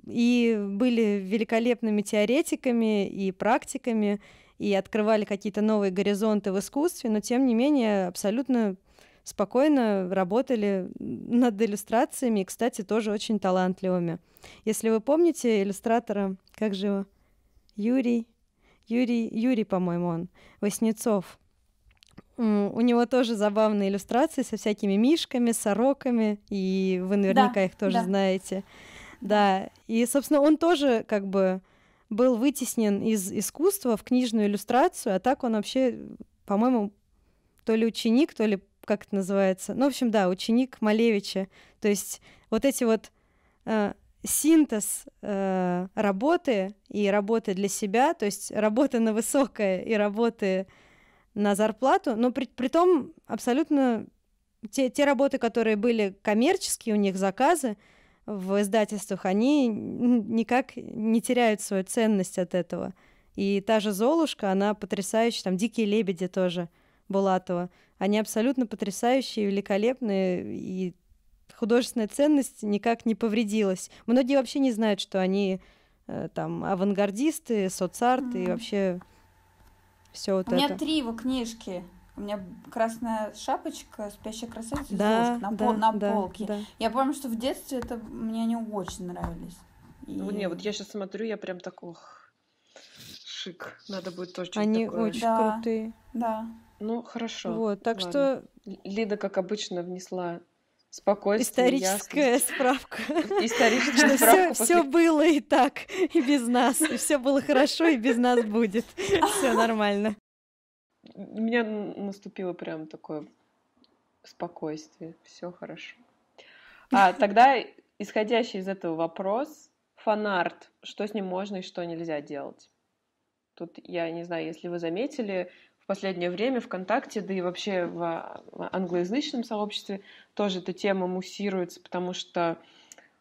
и были великолепными теоретиками и практиками, и открывали какие-то новые горизонты в искусстве, но тем не менее абсолютно спокойно работали над иллюстрациями, и, кстати, тоже очень талантливыми. Если вы помните иллюстратора, как же его? Юрий, Юрий, Юрий, по-моему, он, Воснецов. У него тоже забавные иллюстрации со всякими мишками, сороками, и вы наверняка да, их тоже да. знаете. Да, и, собственно, он тоже как бы был вытеснен из искусства в книжную иллюстрацию, а так он вообще, по-моему, то ли ученик, то ли как это называется. Ну, в общем, да, ученик Малевича. То есть вот эти вот э, синтез э, работы и работы для себя, то есть работы на высокое и работы на зарплату, но при, при том абсолютно те, те работы, которые были коммерческие, у них заказы в издательствах, они никак не теряют свою ценность от этого. И та же Золушка, она потрясающая, там «Дикие лебеди» тоже Булатова. Они абсолютно потрясающие, великолепные, и художественная ценность никак не повредилась. Многие вообще не знают, что они э, там авангардисты, соцарт mm-hmm. и вообще все вот У это. меня три его книжки. У меня красная шапочка, спящая красавица, да, на, да, пол, на да, полке. Да. Я помню, что в детстве это мне они очень нравились. И... Ну, не, вот я сейчас смотрю, я прям такой шик. Надо будет тоже что-то Они такое. очень да, крутые. Да. Ну, хорошо. Вот, так Ладно. что... Лида, как обычно, внесла спокойствие. Историческая ясность. справка. Историческая справка. все, все было и так, и без нас. И все было хорошо, и без нас будет. Все нормально. У меня наступило прям такое спокойствие. Все хорошо. А тогда, исходящий из этого вопрос, фанарт, что с ним можно и что нельзя делать? Тут я не знаю, если вы заметили, в последнее время ВКонтакте, да и вообще в англоязычном сообществе тоже эта тема муссируется, потому что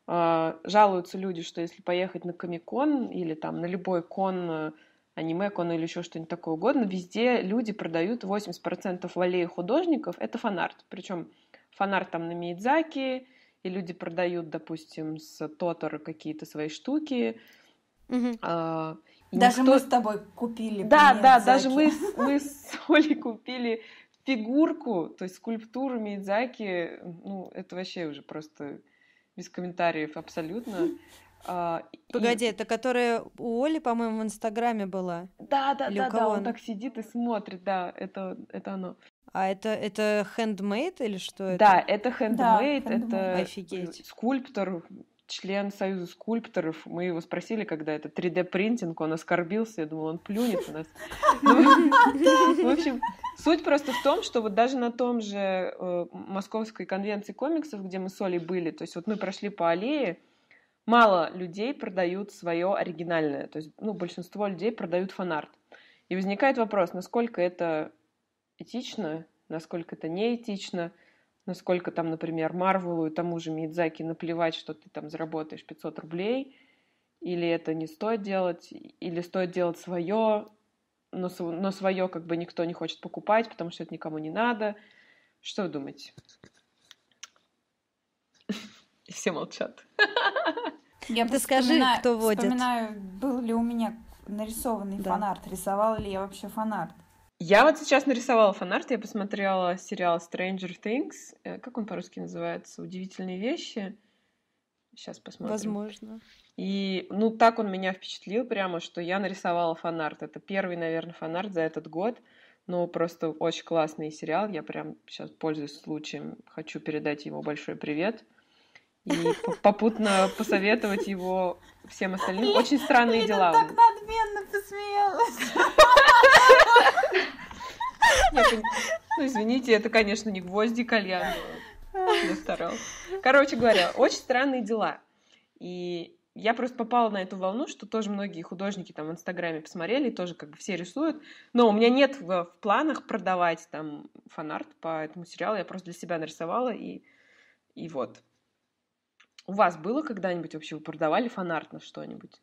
э, жалуются люди, что если поехать на Комикон или там на любой кон, аниме кон или еще что-нибудь такое угодно, везде люди продают 80% в аллее художников, это фанарт. Причем фанарт там на Миядзаки, и люди продают, допустим, с Тотора какие-то свои штуки. А, и Даже никто- мы с тобой купили. Да, да, даже Миядзаки. мы, с- [laughs] мы с Олей купили фигурку, то есть скульптуру Миядзаки, ну, это вообще уже просто без комментариев абсолютно. [laughs] А, и- Погоди, это которая у Оли, по-моему, в Инстаграме была. Да, да, Или да, да, он она? так сидит и смотрит, да, это, это оно. А это, это handmade или что это? Да, это handmade, handmade. это Офигеть. скульптор, член Союза скульпторов. Мы его спросили, когда это 3D-принтинг, он оскорбился, я думала, он плюнет у нас. Ну, В общем, суть просто в том, что вот даже на том же э, Московской конвенции комиксов, где мы с Олей были, то есть вот мы прошли по аллее, мало людей продают свое оригинальное. То есть, ну, большинство людей продают фанарт. И возникает вопрос, насколько это этично, насколько это неэтично, насколько там, например, Марвелу и тому же Мидзаки наплевать, что ты там заработаешь 500 рублей, или это не стоит делать, или стоит делать свое, но, св- но свое как бы никто не хочет покупать, потому что это никому не надо. Что вы думаете? [laughs] И все молчат. [laughs] Я Ты просто скажи, кто водит. Вспоминаю, был ли у меня нарисованный Да. фанарт, рисовала ли я вообще фанарт. Я вот сейчас нарисовала фанарт, я посмотрела сериал Stranger Things. Э, Как он по-русски называется? Удивительные вещи. Сейчас посмотрим. Возможно. И, ну, так он меня впечатлил прямо, что я нарисовала фанарт. Это первый, наверное, фанарт за этот год. Но просто очень классный сериал. Я прям сейчас, пользуясь случаем, хочу передать ему большой привет. И [laughs] по- попутно посоветовать его всем остальным. Очень странные дела. так надменно посмеялась. [laughs] Ну, извините, это, конечно, не гвозди кальян, я. Короче говоря, очень странные дела. И я просто попала на эту волну, что тоже многие художники там в Инстаграме посмотрели, тоже как бы все рисуют. Но у меня нет в, в планах продавать там фанарт по этому сериалу. Я просто для себя нарисовала, и, и вот. У вас было когда-нибудь вообще, вы продавали фанарт на что-нибудь?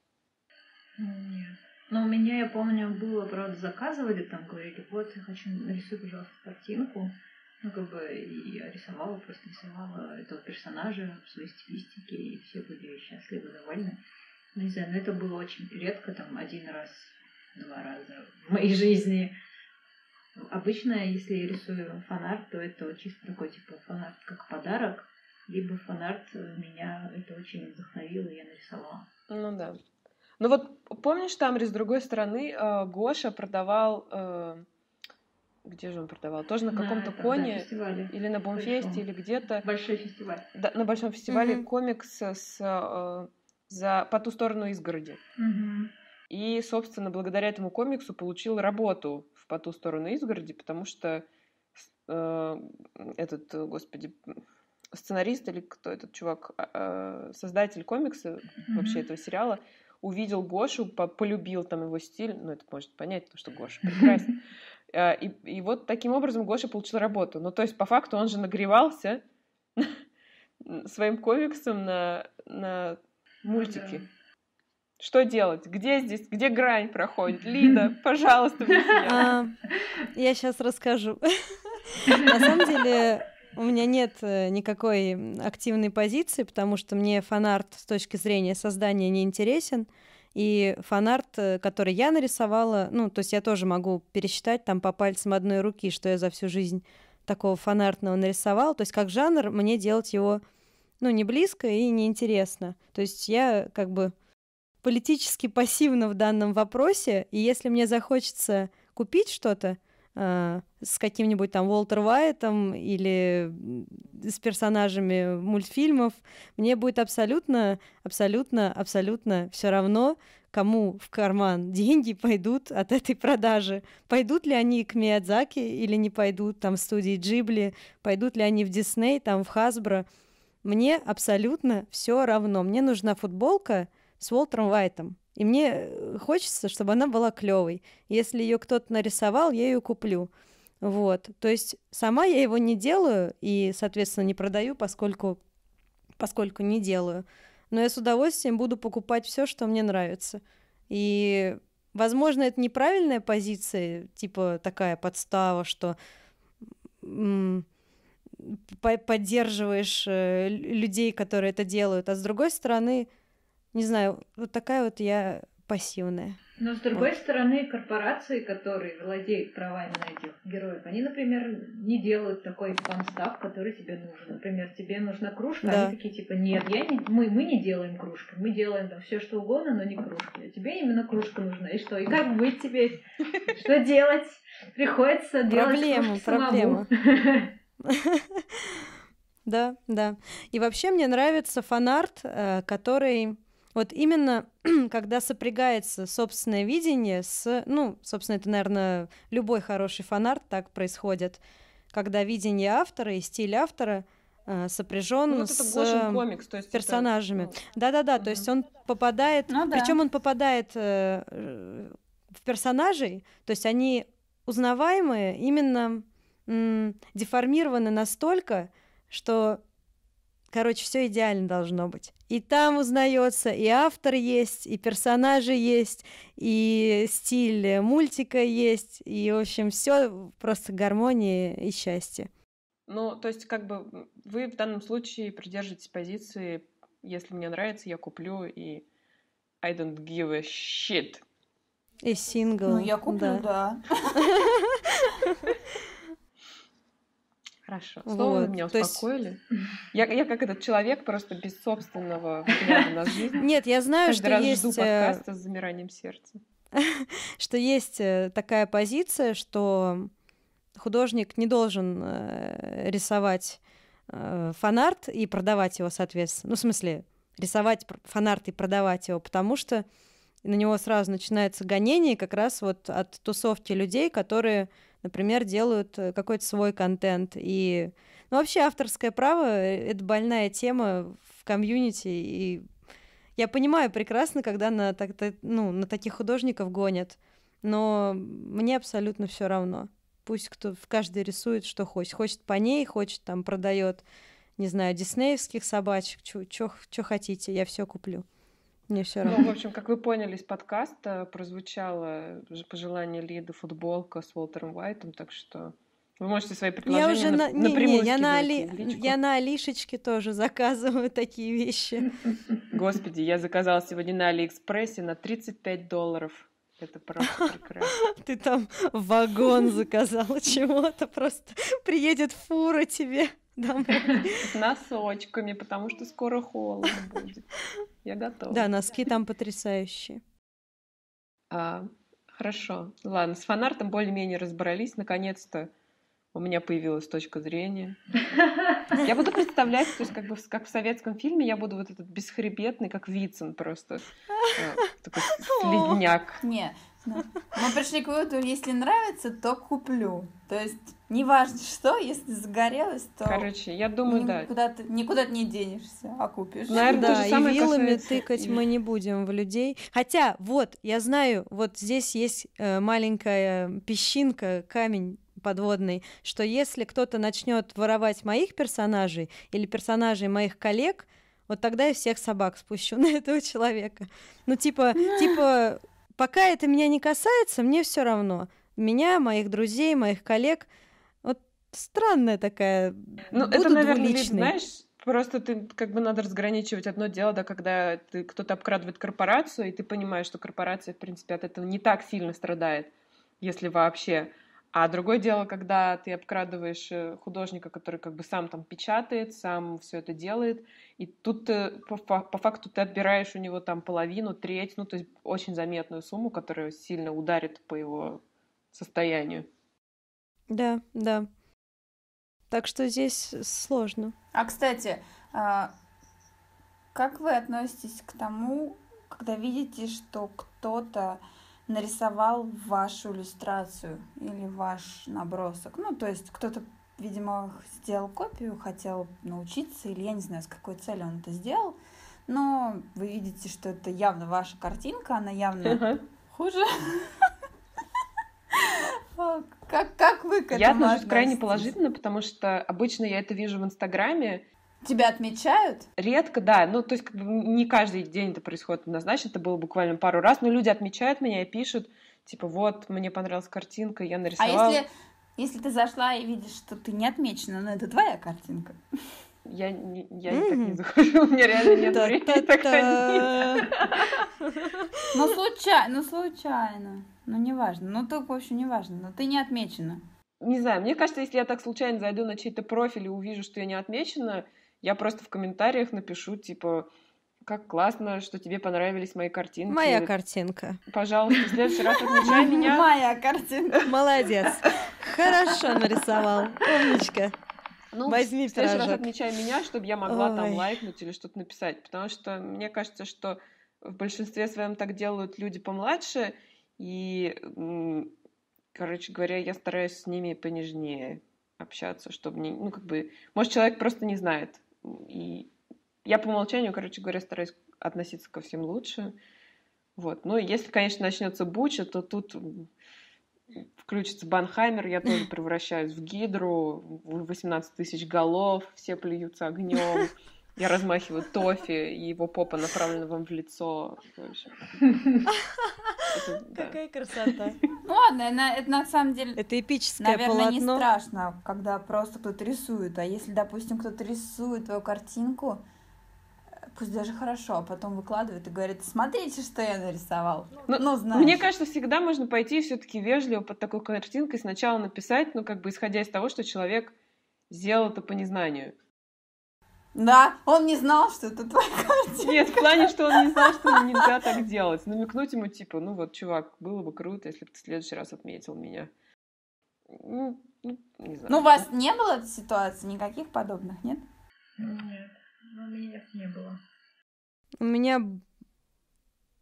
Нет. Но у меня, я помню, было, правда, заказывали, там говорили, вот, я хочу, нарисуй, пожалуйста, картинку. Ну, как бы, и я рисовала, просто рисовала этого персонажа в своей стилистике, и все были счастливы, довольны. Ну, не знаю, но это было очень редко, там, один раз, два раза в моей жизни. Обычно, если я рисую фанарт, то это чисто такой, типа, фанарт как подарок, либо фанарт меня это очень вдохновило, и я нарисовала. Ну да. Ну вот помнишь, там с другой стороны э, Гоша продавал, э, где же он продавал? Тоже на каком-то да, коне фестивале. или на Бомфесте Большом. или где-то. Большой фестиваль. Да, на большом фестивале Мгм. комикс с э, за по ту сторону изгороди. И, собственно, благодаря этому комиксу получил работу в по ту сторону изгороди, потому что э, этот, господи, сценарист или кто этот чувак, э, создатель комикса mm-hmm. вообще этого сериала, увидел Гошу, по полюбил там его стиль, ну это может понять, потому что Гоша прекрасен. [laughs] И, и вот таким образом Гоша получил работу. Ну то есть по факту он же нагревался [laughs] своим комиксом на, на мультики. Что делать? Где здесь, где грань проходит? Лида, [laughs] пожалуйста, а, Я сейчас расскажу. На самом деле, у меня нет э, никакой активной позиции, потому что мне фанарт с точки зрения создания не интересен. И фанарт, э, который я нарисовала, ну, то есть я тоже могу пересчитать там по пальцам одной руки, что я за всю жизнь такого фанартного нарисовала. То есть как жанр мне делать его, ну, не близко и не интересно. То есть я как бы политически пассивна в данном вопросе, и если мне захочется купить что-то э, с каким-нибудь там Уолтер Уайтом или с персонажами мультфильмов, мне будет абсолютно, абсолютно, абсолютно все равно, кому в карман [laughs] деньги пойдут от этой продажи. Пойдут ли они к Миядзаки или не пойдут, там, в студии Джибли, пойдут ли они в Дисней, там, в Хасбро. Мне абсолютно все равно. Мне нужна футболка, с Уолтером Уайтом. И мне э, хочется, чтобы она была клевой. Если ее кто-то нарисовал, я ее куплю. Вот. То есть сама я его не делаю и, соответственно, не продаю, поскольку, поскольку не делаю. Но я с удовольствием буду покупать все, что мне нравится. И, возможно, это неправильная позиция, типа такая подстава, что поддерживаешь э, людей, которые это делают, а с другой стороны, не знаю, вот такая вот я пассивная. Но с другой вот. стороны, корпорации, которые владеют правами на этих героев, они, например, не делают такой фан-став, который тебе нужен. Например, тебе нужна кружка, да. они такие типа, нет, я не, мы, мы не делаем кружки, мы делаем там все что угодно, но не кружки. А тебе именно кружка нужна. И что? И как быть теперь? Что делать? Приходится делать Проблема, проблема. [laughs] Да, да. И вообще мне нравится фанарт, э, который вот именно [clears throat] когда сопрягается собственное видение с, ну, собственно, это, наверное, любой хороший фанарт так происходит, когда видение автора и стиль автора э, сопряжен ну, вот с комикс, то есть персонажами. Это... Да-да-да, угу. то есть он попадает, ну, да. причем он попадает э, в персонажей, то есть они узнаваемые, именно деформированы настолько, что Короче, все идеально должно быть. И там узнается, и автор есть, и персонажи есть, и стиль мультика есть, и, в общем, все просто гармония и счастье. Ну, то есть, как бы вы в данном случае придерживаетесь позиции, если мне нравится, я куплю, и I don't give a shit. И сингл. Ну, я куплю, да. да. [laughs] Хорошо. Снова вот. меня успокоили. Есть... Я, я как этот человек просто без собственного взгляда на жизнь. [laughs] Нет, я знаю, Каждый что раз есть... жду э, подкаста с замиранием сердца. [laughs] что есть э, такая позиция, что художник не должен э, рисовать фанарт и продавать его, соответственно. Ну, в смысле, рисовать фанарт и продавать его, потому что на него сразу начинается гонение как раз вот от тусовки людей, которые например, делают э, какой-то свой контент. И ну, вообще авторское право э, — это больная тема в комьюнити, и я понимаю прекрасно, когда на, так, ну, на таких художников гонят, но мне абсолютно все равно. Пусть кто в каждый рисует, что хочет. Хочет по ней, хочет там продает, не знаю, диснеевских собачек, что хотите, я все куплю. Мне все равно. Ну, в общем, как вы поняли из подкаста, прозвучало пожелание Лиды футболка с Уолтером Уайтом, так что вы можете свои предложения я уже на, на, не, не, я на, Али... я на Алишечке тоже заказываю [laughs] такие вещи. Господи, я заказала сегодня на Алиэкспрессе на 35 долларов. Это просто прекрасно. [laughs] Ты там вагон заказала [laughs] чего-то, просто приедет фура тебе домой. С носочками, потому что скоро холодно будет. Я готова. Да, носки там потрясающие. А, хорошо. Ладно, с фанартом более-менее разобрались. Наконец-то у меня появилась точка зрения. [laughs] Я буду представлять, то есть как бы как в советском фильме, я буду вот этот бесхребетный, как Вицин просто. Э, такой слизняк. Не, Мы пришли к выводу, если нравится, то куплю. То есть, неважно что, если загорелось, то... Короче, я думаю, да. Никуда ты, никуда ты не денешься, а купишь. Наверное, да, и вилами касается... тыкать мы не будем в людей. Хотя, вот, я знаю, вот здесь есть э, маленькая песчинка, камень подводный, что если кто-то начнет воровать моих персонажей или персонажей моих коллег, вот тогда я всех собак спущу [laughs] на этого человека. Ну, типа, [laughs] типа, пока это меня не касается, мне все равно. Меня, моих друзей, моих коллег. Вот странная такая. Ну, Буду это, наверное, вид, знаешь, просто ты как бы надо разграничивать одно дело, да, когда ты кто-то обкрадывает корпорацию, и ты понимаешь, что корпорация, в принципе, от этого не так сильно страдает, если вообще. А другое дело, когда ты обкрадываешь э, художника, который как бы сам там печатает, сам все это делает, и тут ты, по, по факту ты отбираешь у него там половину, треть, ну то есть очень заметную сумму, которая сильно ударит по его состоянию. Да, да. Так что здесь сложно. А кстати, а, как вы относитесь к тому, когда видите, что кто-то нарисовал вашу иллюстрацию или ваш набросок. Ну, то есть кто-то, видимо, сделал копию, хотел научиться, или я не знаю, с какой целью он это сделал, но вы видите, что это явно ваша картинка, она явно хуже. Как, как вы к этому Я отношусь крайне положительно, потому что обычно я это вижу в Инстаграме, Тебя отмечают? Редко, да. Ну, то есть, как бы не каждый день это происходит однозначно. Это было буквально пару раз. Но люди отмечают меня и пишут, типа, вот, мне понравилась картинка, я нарисовала. А если, если ты зашла и видишь, что ты не отмечена, но это твоя картинка? Я, не, я mm-hmm. так не захожу, [laughs] у меня реально нет времени так Ну, случайно, ну, случайно. Ну, неважно. Ну, то, в общем, неважно. Но ты не отмечена. Не знаю, мне кажется, если я так случайно зайду на чей-то профиль и увижу, что я не отмечена, я просто в комментариях напишу, типа, как классно, что тебе понравились мои картинки. Моя картинка. Пожалуйста, в следующий раз отмечай [laughs] меня. Моя картинка. Молодец. Хорошо нарисовал. Умничка. Ну, Возьми в следующий раз отмечай меня, чтобы я могла Ой. там лайкнуть или что-то написать. Потому что мне кажется, что в большинстве своем так делают люди помладше, и, короче говоря, я стараюсь с ними понежнее общаться, чтобы не, ну, как бы, может, человек просто не знает, и я по умолчанию, короче говоря, стараюсь относиться ко всем лучше. Вот. Ну, если, конечно, начнется буча, то тут включится Банхаймер, я тоже превращаюсь в гидру, 18 тысяч голов, все плюются огнем. [laughs] Я размахиваю тофи, и его попа направлена вам в лицо. [laughs] Какая красота. Ну [laughs] ладно, это на самом деле... Это эпическое Наверное, не страшно, когда просто кто-то рисует. А если, допустим, кто-то рисует твою картинку, пусть даже хорошо, а потом выкладывает и говорит, смотрите, что я нарисовал. Ну, ну знаешь. Мне кажется, всегда можно пойти все-таки вежливо под такой картинкой сначала написать, ну, как бы исходя из того, что человек сделал это по незнанию. Да, он не знал, что это твоя картина. Нет, в плане, что он не знал, что нельзя так делать. Намекнуть ему, типа, ну вот, чувак, было бы круто, если бы ты в следующий раз отметил меня. Ну, ну, не знаю. Ну, у вас не было ситуаций никаких подобных, нет? Нет, у меня не было. У меня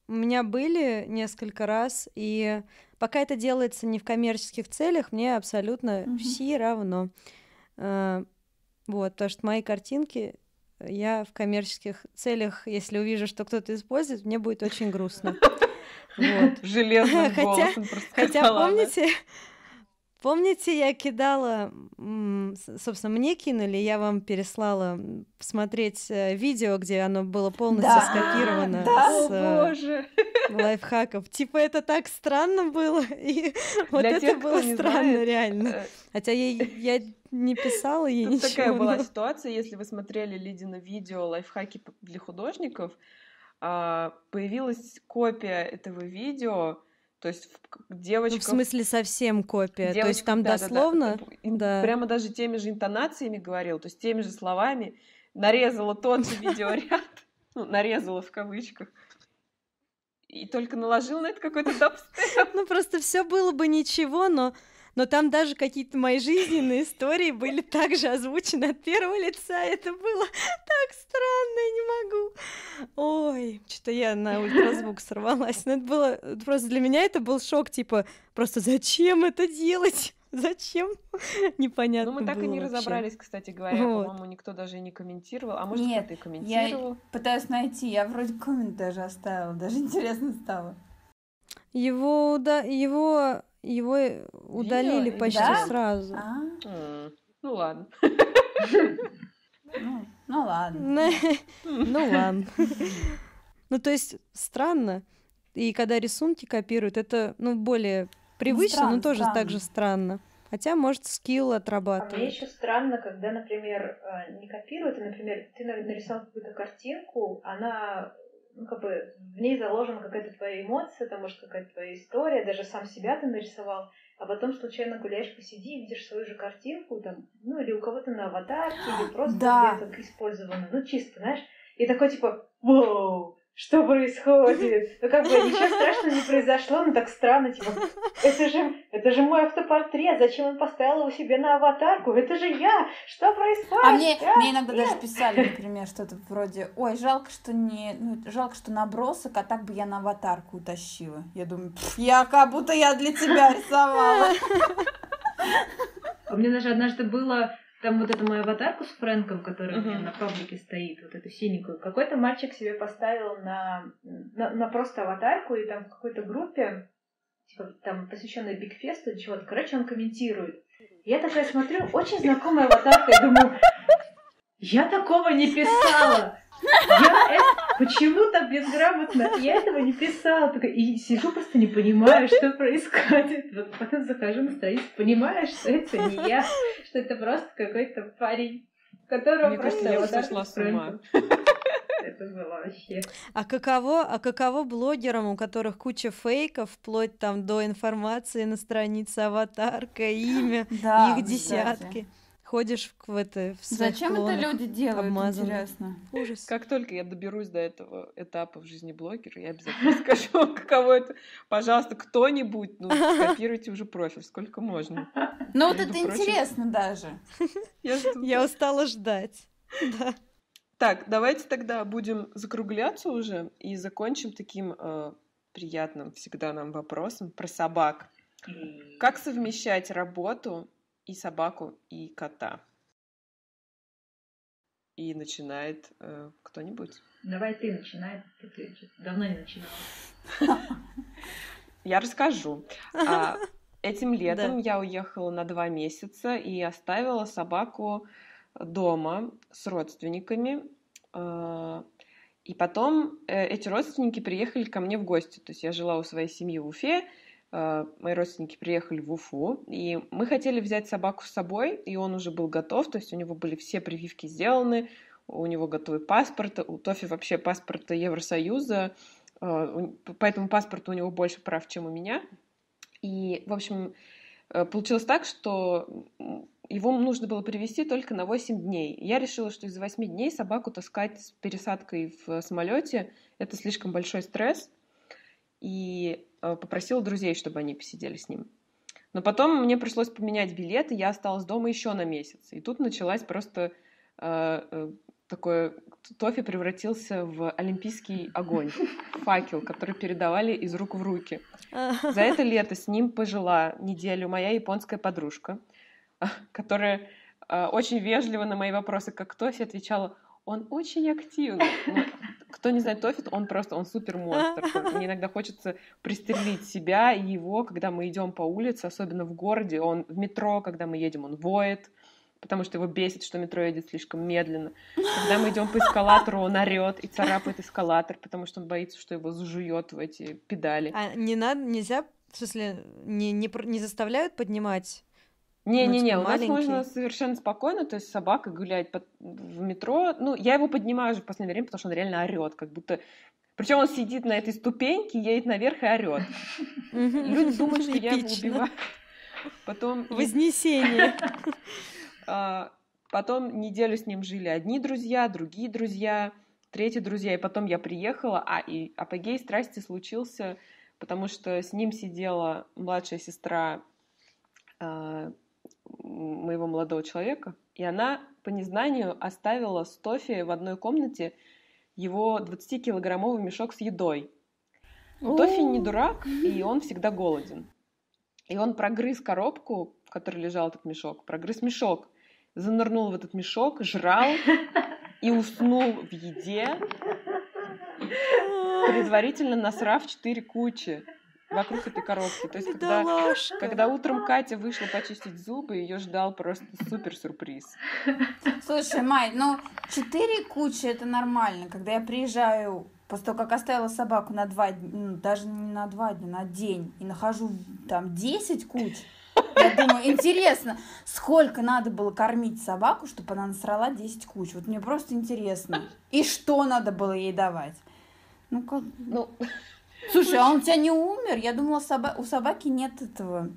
у меня были несколько раз, и пока это делается не в коммерческих целях, мне абсолютно mm-hmm. все равно. А, вот, потому что мои картинки я в коммерческих целях, если увижу, что кто-то использует, мне будет очень грустно. [laughs] Вот. Железным [laughs] хотя, хотя помните, помните, я кидала, собственно, мне кинули, я вам переслала смотреть э, видео, где оно было полностью да, скопировано да, с О, боже. Лайфхаков. Типа это так странно было, [laughs] и вот Для это тех, было странно знает, реально. Э, Хотя я, я не писала ей ничего. такая была ситуация, если вы смотрели Лидина видео «Лайфхаки для художников», а, появилась копия этого видео, то есть девочка... Ну, в смысле совсем копия, девочка, то есть там да, дословно... Да, да. Да. Прямо даже теми же интонациями говорил, то есть теми же словами, нарезала тот же видеоряд, [laughs] ну, нарезала в кавычках, и только наложил на это какой-то дабстеп. Ну, просто все было бы ничего, но но там даже какие-то мои жизненные истории были также озвучены от первого лица. Это было так странно, я не могу. Ой, что-то я на ультразвук сорвалась. Но это было... Просто для меня это был шок, типа, просто зачем это делать? Зачем? Непонятно [laughs] Ну, мы так и не вообще. разобрались, кстати говоря. Вот. По-моему, никто даже и не комментировал. А может, Нет, кто-то и Я комментировал. пытаюсь найти, я вроде коммент даже оставила, даже [laughs] интересно стало. Его, уда... его, его удалили или почти да? сразу. А, Ну, ладно. ну, ну ладно. [laughs] Ну ладно. Ну, то есть, странно. И когда рисунки копируют, это, ну, более привычно, странно, но тоже странно. так же странно. Хотя, может, скилл А мне отрабатывает. еще странно, когда, например, э, не копируют, а, например, ты на- нарисовал какую-то картинку, она, ну, как бы, в ней заложена какая-то твоя эмоция, там, может, какая-то твоя история, даже сам себя ты нарисовал, а потом случайно гуляешь по сети и видишь свою же картинку, там, ну, или у кого-то на аватарке, или [gasps] просто Да. где-то использовано, ну, чисто, знаешь, и такой, типа, вау, что происходит? [laughs] Ну, как бы ничего страшного не произошло, но так странно, типа, это же, это же мой автопортрет, зачем он поставил его себе на аватарку? Это же я! Что происходит? А мне, А? мне иногда даже писали, например, что-то вроде, ой, жалко, что не, ну, жалко, что набросок, а так бы я на аватарку утащила. Я думаю, «Пф, я как будто я для тебя рисовала. А [laughs] У меня даже однажды было там вот эту мою аватарку с Фрэнком, которая у меня на паблике стоит, вот эту синенькую. Какой-то мальчик себе поставил на, на, на просто аватарку, и там в какой-то группе, типа там посвященной Бигфесту или чего-то, короче, он комментирует. Я такая смотрю, очень знакомая аватарка, и думаю, я такого не писала! Я это... Почему так безграмотно? Я этого не писала. Такая, И сижу просто не понимаю, что происходит. Вот потом захожу на страницу, понимаю, что это не я, что это просто какой-то парень, которого Мне просто кажется, я сошла с ума. Это было вообще. А каково, а каково блогерам, у которых куча фейков, вплоть там до информации на странице аватарка, имя, Да, их кстати. Ходишь в, в это, в Зачем это клонах. люди делают, обмазаны. интересно? Ужас. Как только я доберусь до этого этапа в жизни блогера, я обязательно [laughs] скажу, каково это. Пожалуйста, кто-нибудь, ну, скопируйте уже профиль, сколько можно. Ну вот это интересно даже. Я устала ждать. Да. Так, давайте тогда будем закругляться уже и закончим таким э, приятным всегда нам вопросом про собак. Как совмещать работу и собаку, и кота? И начинает э, кто-нибудь. Давай ты начинай. Ты, давно не начинала. Я расскажу. А, этим летом я уехала на два месяца и оставила собаку дома с родственниками. А, И потом э, эти родственники приехали ко мне в гости. То есть я жила у своей семьи в Уфе, мои родственники приехали в Уфу, и мы хотели взять собаку с собой, и он уже был готов, то есть у него были все прививки сделаны, у него готовый паспорт, у Тофи вообще паспорт Евросоюза, а, у- по этому паспорту у него больше прав, чем у меня. И, в общем, э, получилось так, что его нужно было привезти только на 8 дней. Я решила, что из 8 дней собаку таскать с пересадкой в самолете это слишком большой стресс. И э, попросила друзей, чтобы они посидели с ним. Но потом мне пришлось поменять билеты, я осталась дома еще на месяц. И тут началась просто э, э, такое... Тофи превратился в олимпийский огонь, [laughs] факел, который передавали из рук в руки. [laughs] За это лето с ним пожила неделю моя японская подружка, [laughs] которая э, очень вежливо на мои вопросы, как Тофи, отвечала, он очень активный. Кто не знает Тофи, он просто, он супер монстр. [laughs] Мне иногда хочется пристрелить себя и его, когда мы идем по улице, особенно в городе. Он в метро, когда мы едем, он воет, потому что его бесит, что метро едет слишком медленно. Когда мы идем по эскалатору, он орет и царапает эскалатор, потому что он боится, что его зажует в эти педали. А не надо, нельзя, в смысле, не, не, не заставляют поднимать? Не-не-не, типа, у нас можно совершенно спокойно, то есть с собакой гулять по- в метро. Ну, я его поднимаю уже в последнее время, потому что он реально орет, как будто... Причем он сидит на этой ступеньке, едет наверх и орет. Люди думают, что я его убиваю. Потом, Вознесение. [laughs] а, потом неделю с ним жили одни друзья, другие друзья, третьи друзья, и потом я приехала, а и апогей страсти случился, потому что с ним сидела младшая сестра а, моего молодого человека, и она по незнанию оставила Стофи в одной комнате его 20-килограммовый мешок с едой. Тофи не дурак, и он всегда голоден. И он прогрыз коробку, в которой лежал этот мешок, прогрыз мешок, занырнул в этот мешок, жрал и уснул в еде, предварительно насрав четыре кучи вокруг этой коробки. То есть, когда, когда утром Катя вышла почистить зубы, ее ждал просто супер сюрприз. Слушай, Май, ну четыре кучи это нормально. Когда я приезжаю После того, как оставила собаку на два дня, ну, даже не на два дня, на день, и нахожу там 10 куч, я думаю, интересно, сколько надо было кормить собаку, чтобы она насрала 10 куч. Вот мне просто интересно. И что надо было ей давать? Ну как? Ну, Слушай, а он у тебя не умер? Я думала, соба... у собаки нет этого.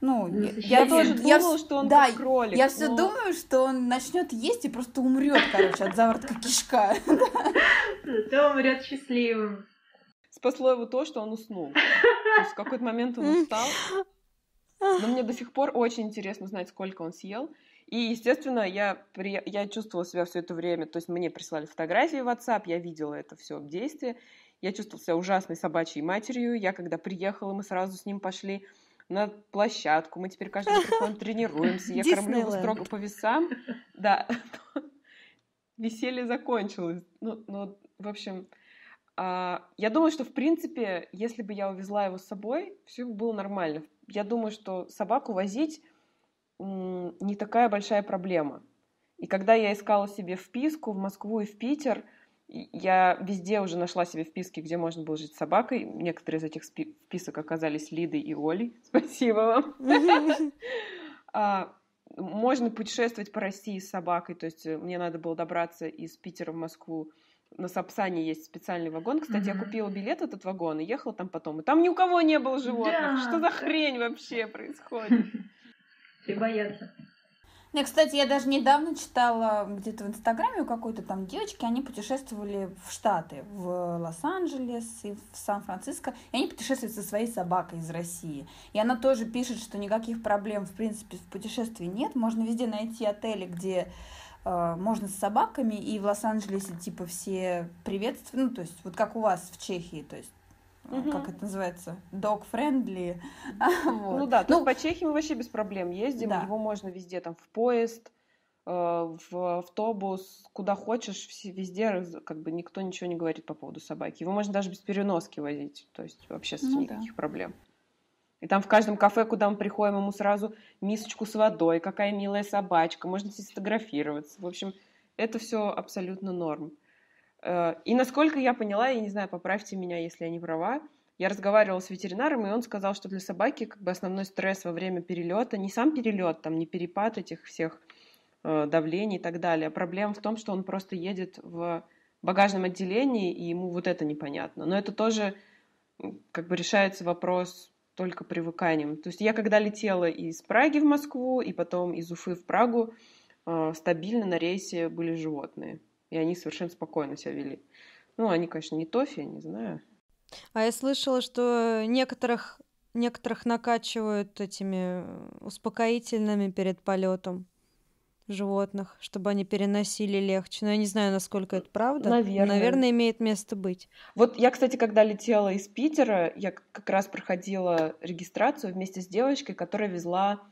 Ну, ну я, я тоже я, думала, что он да, как кролик. Я но... все думаю, что он начнет есть и просто умрет, короче, от заворота кишка. [laughs] То умрет счастливым. Спасло его то, что он уснул. [laughs] То есть в какой-то момент он устал. Но мне до сих пор очень интересно знать, сколько он съел. И, естественно, я, при... я чувствовала себя все это время, то есть мне прислали фотографии в WhatsApp, я видела это все в действии. Я чувствовала себя ужасной собачьей матерью. Я, когда приехала, мы сразу с ним пошли на площадку. Мы теперь каждый [laughs] приходим, тренируемся. Я кормлю его строго по весам. Да. [laughs] Веселье закончилось. Ну, ну, в общем, а, я думаю, что, в принципе, если бы я увезла его с собой, все бы было нормально. Я думаю, что собаку возить не такая большая проблема. И когда я искала себе вписку в Москву и в Питер – я везде уже нашла себе вписки, где можно было жить с собакой. Некоторые из этих список оказались Лидой и Олей. [laughs] Спасибо вам. [laughs] А, можно путешествовать по России с собакой. То есть э, мне надо было добраться из Питера в Москву. На Сапсане есть специальный вагон. Кстати, я купила билет этот вагон и ехала там потом. И там ни у кого не было животных. Что за хрень вообще происходит? [laughs] Все боятся. Ну, кстати, я даже недавно читала где-то в Инстаграме у какой-то там девочки, они путешествовали в Штаты, в Лос-Анджелес и в Сан-Франциско, и они путешествуют со своей собакой из России. И она тоже пишет, что никаких проблем, в принципе, в путешествии нет, можно везде найти отели, где э, можно с собаками, и в Лос-Анджелесе типа все приветствуют, ну, то есть вот как у вас в Чехии, то есть угу. как это называется, dog-friendly. [laughs] вот. Ну да, то ну, по Чехии мы вообще без проблем ездим, да. его можно везде, там, в поезд, э, в автобус, куда хочешь, везде, как бы никто ничего не говорит по поводу собаки. Его можно даже без переноски возить, то есть вообще с ну, никаких да. проблем. И там в каждом кафе, куда мы приходим, ему сразу мисочку с водой, какая милая собачка, можно сфотографироваться. В общем, это все абсолютно норм. Э, и насколько я поняла, я не знаю, поправьте меня, если я не права, я разговаривала с ветеринаром, и он сказал, что для собаки как бы основной стресс во время перелета не сам перелет, там не перепад этих всех э, давлений и так далее. А проблема в том, что он просто едет в багажном отделении, и ему вот это непонятно. Но это тоже как бы решается вопрос только привыканием. То есть я когда летела из Праги в Москву и потом из Уфы в Прагу, э, стабильно на рейсе были животные и они совершенно спокойно себя вели. Ну, они, конечно, не тофи, не знаю. А я слышала, что некоторых, некоторых накачивают этими успокоительными перед полетом животных, чтобы они переносили легче. Но я не знаю, насколько это правда. Наверное. Наверное, имеет место быть. Вот я, кстати, когда летела из Питера, я как раз проходила регистрацию вместе с девочкой, которая везла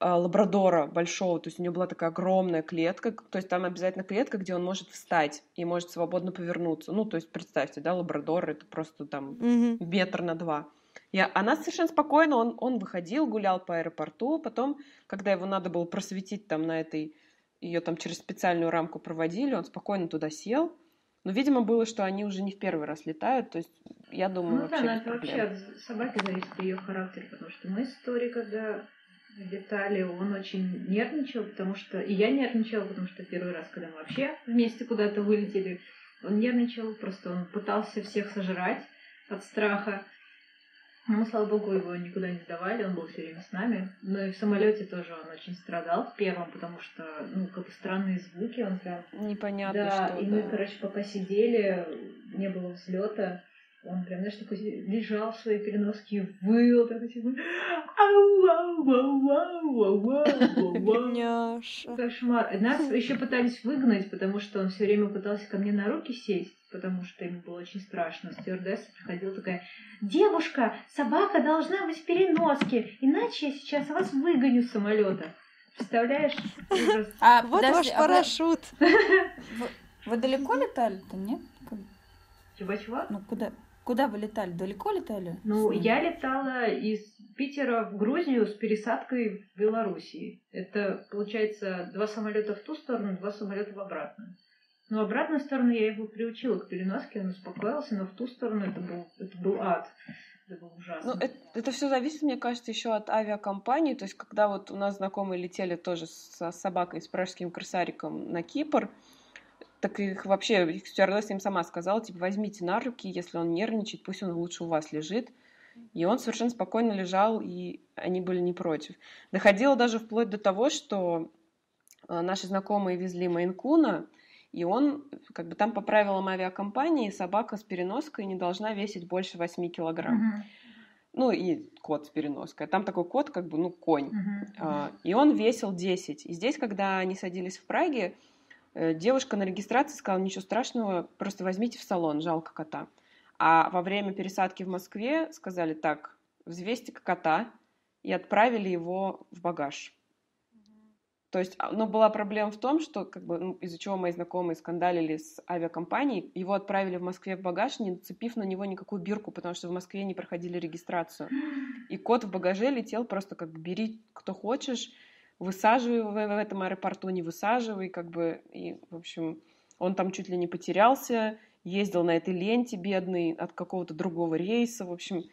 лабрадора большого, то есть у него была такая огромная клетка, то есть там обязательно клетка, где он может встать и может свободно повернуться. Ну, то есть представьте, да, лабрадор это просто там mm-hmm. метр на два. И она совершенно спокойно, он, он выходил, гулял по аэропорту, потом, когда его надо было просветить там на этой, ее там через специальную рамку проводили, он спокойно туда сел. Но, видимо, было, что они уже не в первый раз летают, то есть я думаю, ну, вообще да, это вообще от собаки зависит ее характер, потому что мы истории, когда Виталий, он очень нервничал, потому что... И я нервничала, потому что первый раз, когда мы вообще вместе куда-то вылетели, он нервничал, просто он пытался всех сожрать от страха. Но слава богу, его никуда не сдавали, он был все время с нами. Но и в самолете тоже он очень страдал в первом, потому что, ну, как бы странные звуки, он прям... Непонятно, да, что. И да. мы, короче, пока сидели, не было взлета, Он прям, знаешь, такой лежал в своей переноске и выл, такой типа Кошмар. Нас еще пытались выгнать, потому что он все время пытался ко мне на руки сесть, потому что ему было очень страшно. Стюардесса приходила такая, девушка, собака должна быть в переноске, иначе я сейчас вас выгоню с самолета. Представляешь? А вот ваш а парашют. [laughs] Вы далеко летали-то, нет? Чего-чего? Ну, куда? Куда вы летали? Далеко летали? Ну, я летала из Питера в Грузию с пересадкой в Белоруссии. Это, получается, два самолета в ту сторону, два самолета в обратную. Но обратную сторону я его приучила к переноске, он успокоился, но в ту сторону это был, это был ад. Это было ужасно. Ну, это, это все зависит, мне кажется, еще от авиакомпании. То есть, когда вот у нас знакомые летели тоже с собакой, с пражским крысариком на Кипр, так их вообще, их стюардесса им сама сказала, типа, возьмите на руки, если он нервничает, пусть он лучше у вас лежит. И он совершенно спокойно лежал, и они были не против. Доходило даже вплоть до того, что э, наши знакомые везли Майнкуна, и он, как бы там по правилам авиакомпании, собака с переноской не должна весить больше 8 килограмм. Ну и кот с переноской. Там такой кот, как бы, ну, конь. Uh-huh. И он весил 10. И здесь, когда они садились в Праге, девушка на регистрации сказала, ничего страшного, просто возьмите в салон, жалко кота. А во время пересадки в Москве сказали, так, взвесьте кота, и отправили его в багаж. То есть, а, но была проблема в том, что как бы, ну, из-за чего мои знакомые скандалили с авиакомпанией, его отправили в Москве в багаж, не нацепив на него никакую бирку, потому что в Москве не проходили регистрацию. И кот в багаже летел просто как бери кто хочешь, высаживай в, в этом аэропорту, не высаживай, как бы, и, в общем, он там чуть ли не потерялся, ездил на этой ленте бедный от какого-то другого рейса, в общем.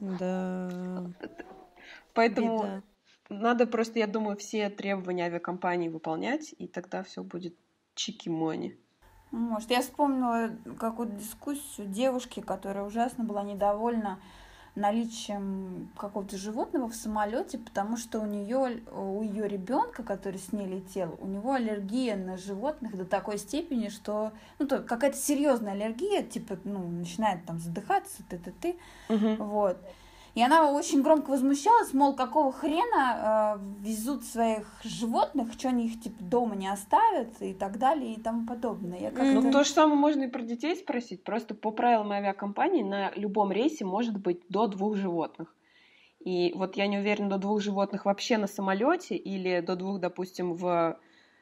Да. [laughs] Поэтому Беда. надо просто, я думаю, все требования авиакомпании выполнять, и тогда все будет чики-мони. Может, я вспомнила какую-то дискуссию девушки, которая ужасно была недовольна наличием какого-то животного в самолете, потому что у нее, у ее ребенка, который с ней летел, у него аллергия на животных до такой степени, что ну, то какая-то серьезная аллергия, типа, ну, начинает там задыхаться, ты-ты-ты, угу. вот. И она очень громко возмущалась, мол, какого хрена э, везут своих животных, что они их типа дома не оставят и так далее и тому подобное. Я ну, то же самое можно и про детей спросить. Просто по правилам авиакомпании на любом рейсе может быть до двух животных. И вот я не уверена, до двух животных вообще на самолете или до двух, допустим, в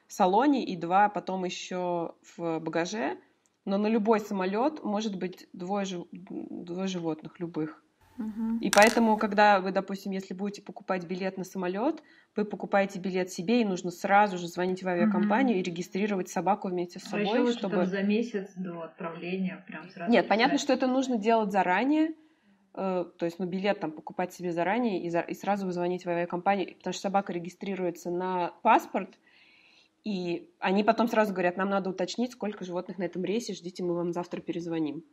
салоне и два потом еще в багаже. Но на любой самолет может быть двое, двое животных любых. И поэтому, когда вы, допустим, если будете покупать билет на самолет, вы покупаете билет себе, и нужно сразу же звонить в авиакомпанию угу. и регистрировать собаку вместе с собой, а еще чтобы там за месяц до отправления прям сразу. Нет, понятно, что это нужно делать заранее. Э, то есть, ну, билет там покупать себе заранее и, за, и сразу звонить в авиакомпанию, потому что собака регистрируется на паспорт, и они потом сразу говорят, нам надо уточнить, сколько животных на этом рейсе, ждите, мы вам завтра перезвоним.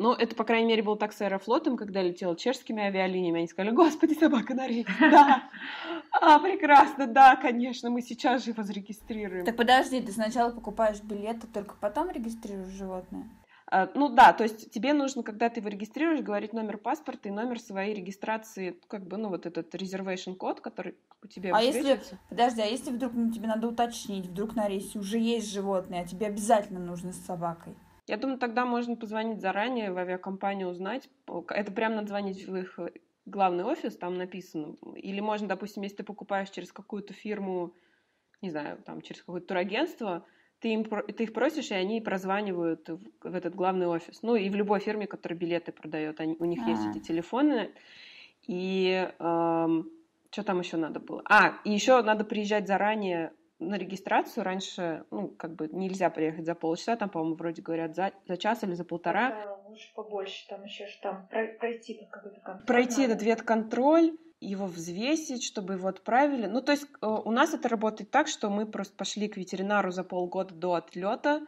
Но это, по крайней мере, было так с Аэрофлотом, когда летел чешскими авиалиниями. Они сказали, господи, собака на рейсе. [laughs] Да, а, прекрасно, да, конечно, мы сейчас же его зарегистрируем. Так подожди, ты сначала покупаешь билет, а только потом регистрируешь животное? А, ну да, то есть тебе нужно, когда ты его регистрируешь, говорить номер паспорта и номер своей регистрации, как бы, ну вот этот reservation код, который у тебя А если, подожди, а если вдруг ну, тебе надо уточнить, вдруг на рейсе уже есть животное, а тебе обязательно нужно с собакой? Я думаю, тогда можно позвонить заранее в авиакомпанию, узнать. Это прям надо звонить в их главный офис, там написано. Или можно, допустим, если ты покупаешь через какую-то фирму, не знаю, там через какое-то турагентство, ты, им, ты их просишь, и они прозванивают в, в этот главный офис. Ну, и в любой фирме, которая билеты продает, они, у них А-а-а. есть эти телефоны. И эм, что там еще надо было? А, и еще надо приезжать заранее на регистрацию раньше, ну, как бы нельзя приехать за полчаса, там, по-моему, вроде говорят, за, за час или за полтора. Да, лучше побольше, там еще там пройти какой-то контроль. Пройти надо. этот ветконтроль, его взвесить, чтобы его отправили. Ну, то есть э, у нас это работает так, что мы просто пошли к ветеринару за полгода до отлета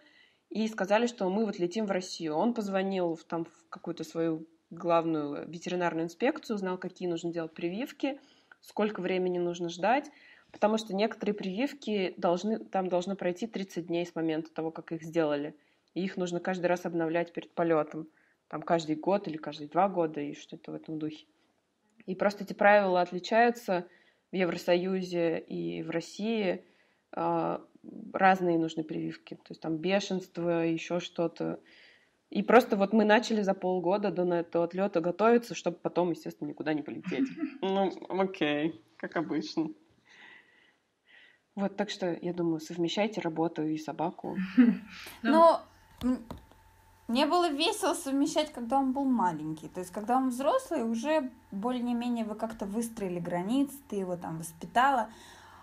и сказали, что мы вот летим в Россию. Он позвонил в, там в какую-то свою главную ветеринарную инспекцию, узнал, какие нужно делать прививки, сколько времени нужно ждать потому что некоторые прививки должны, там должно пройти 30 дней с момента того, как их сделали. И их нужно каждый раз обновлять перед полетом. там каждый год или каждые два года и что-то в этом духе. И просто эти правила отличаются в Евросоюзе и в России. А, разные нужны прививки. То есть там бешенство, еще что-то. И просто вот мы начали за полгода до этого отлета готовиться, чтобы потом, естественно, никуда не полететь. [laughs] Ну, окей, как обычно. Вот, так что, я думаю, совмещайте работу и собаку. [laughs] Ну, мне было весело совмещать, когда он был маленький. То есть, когда он взрослый, уже более-менее вы как-то выстроили границы, ты его там воспитала.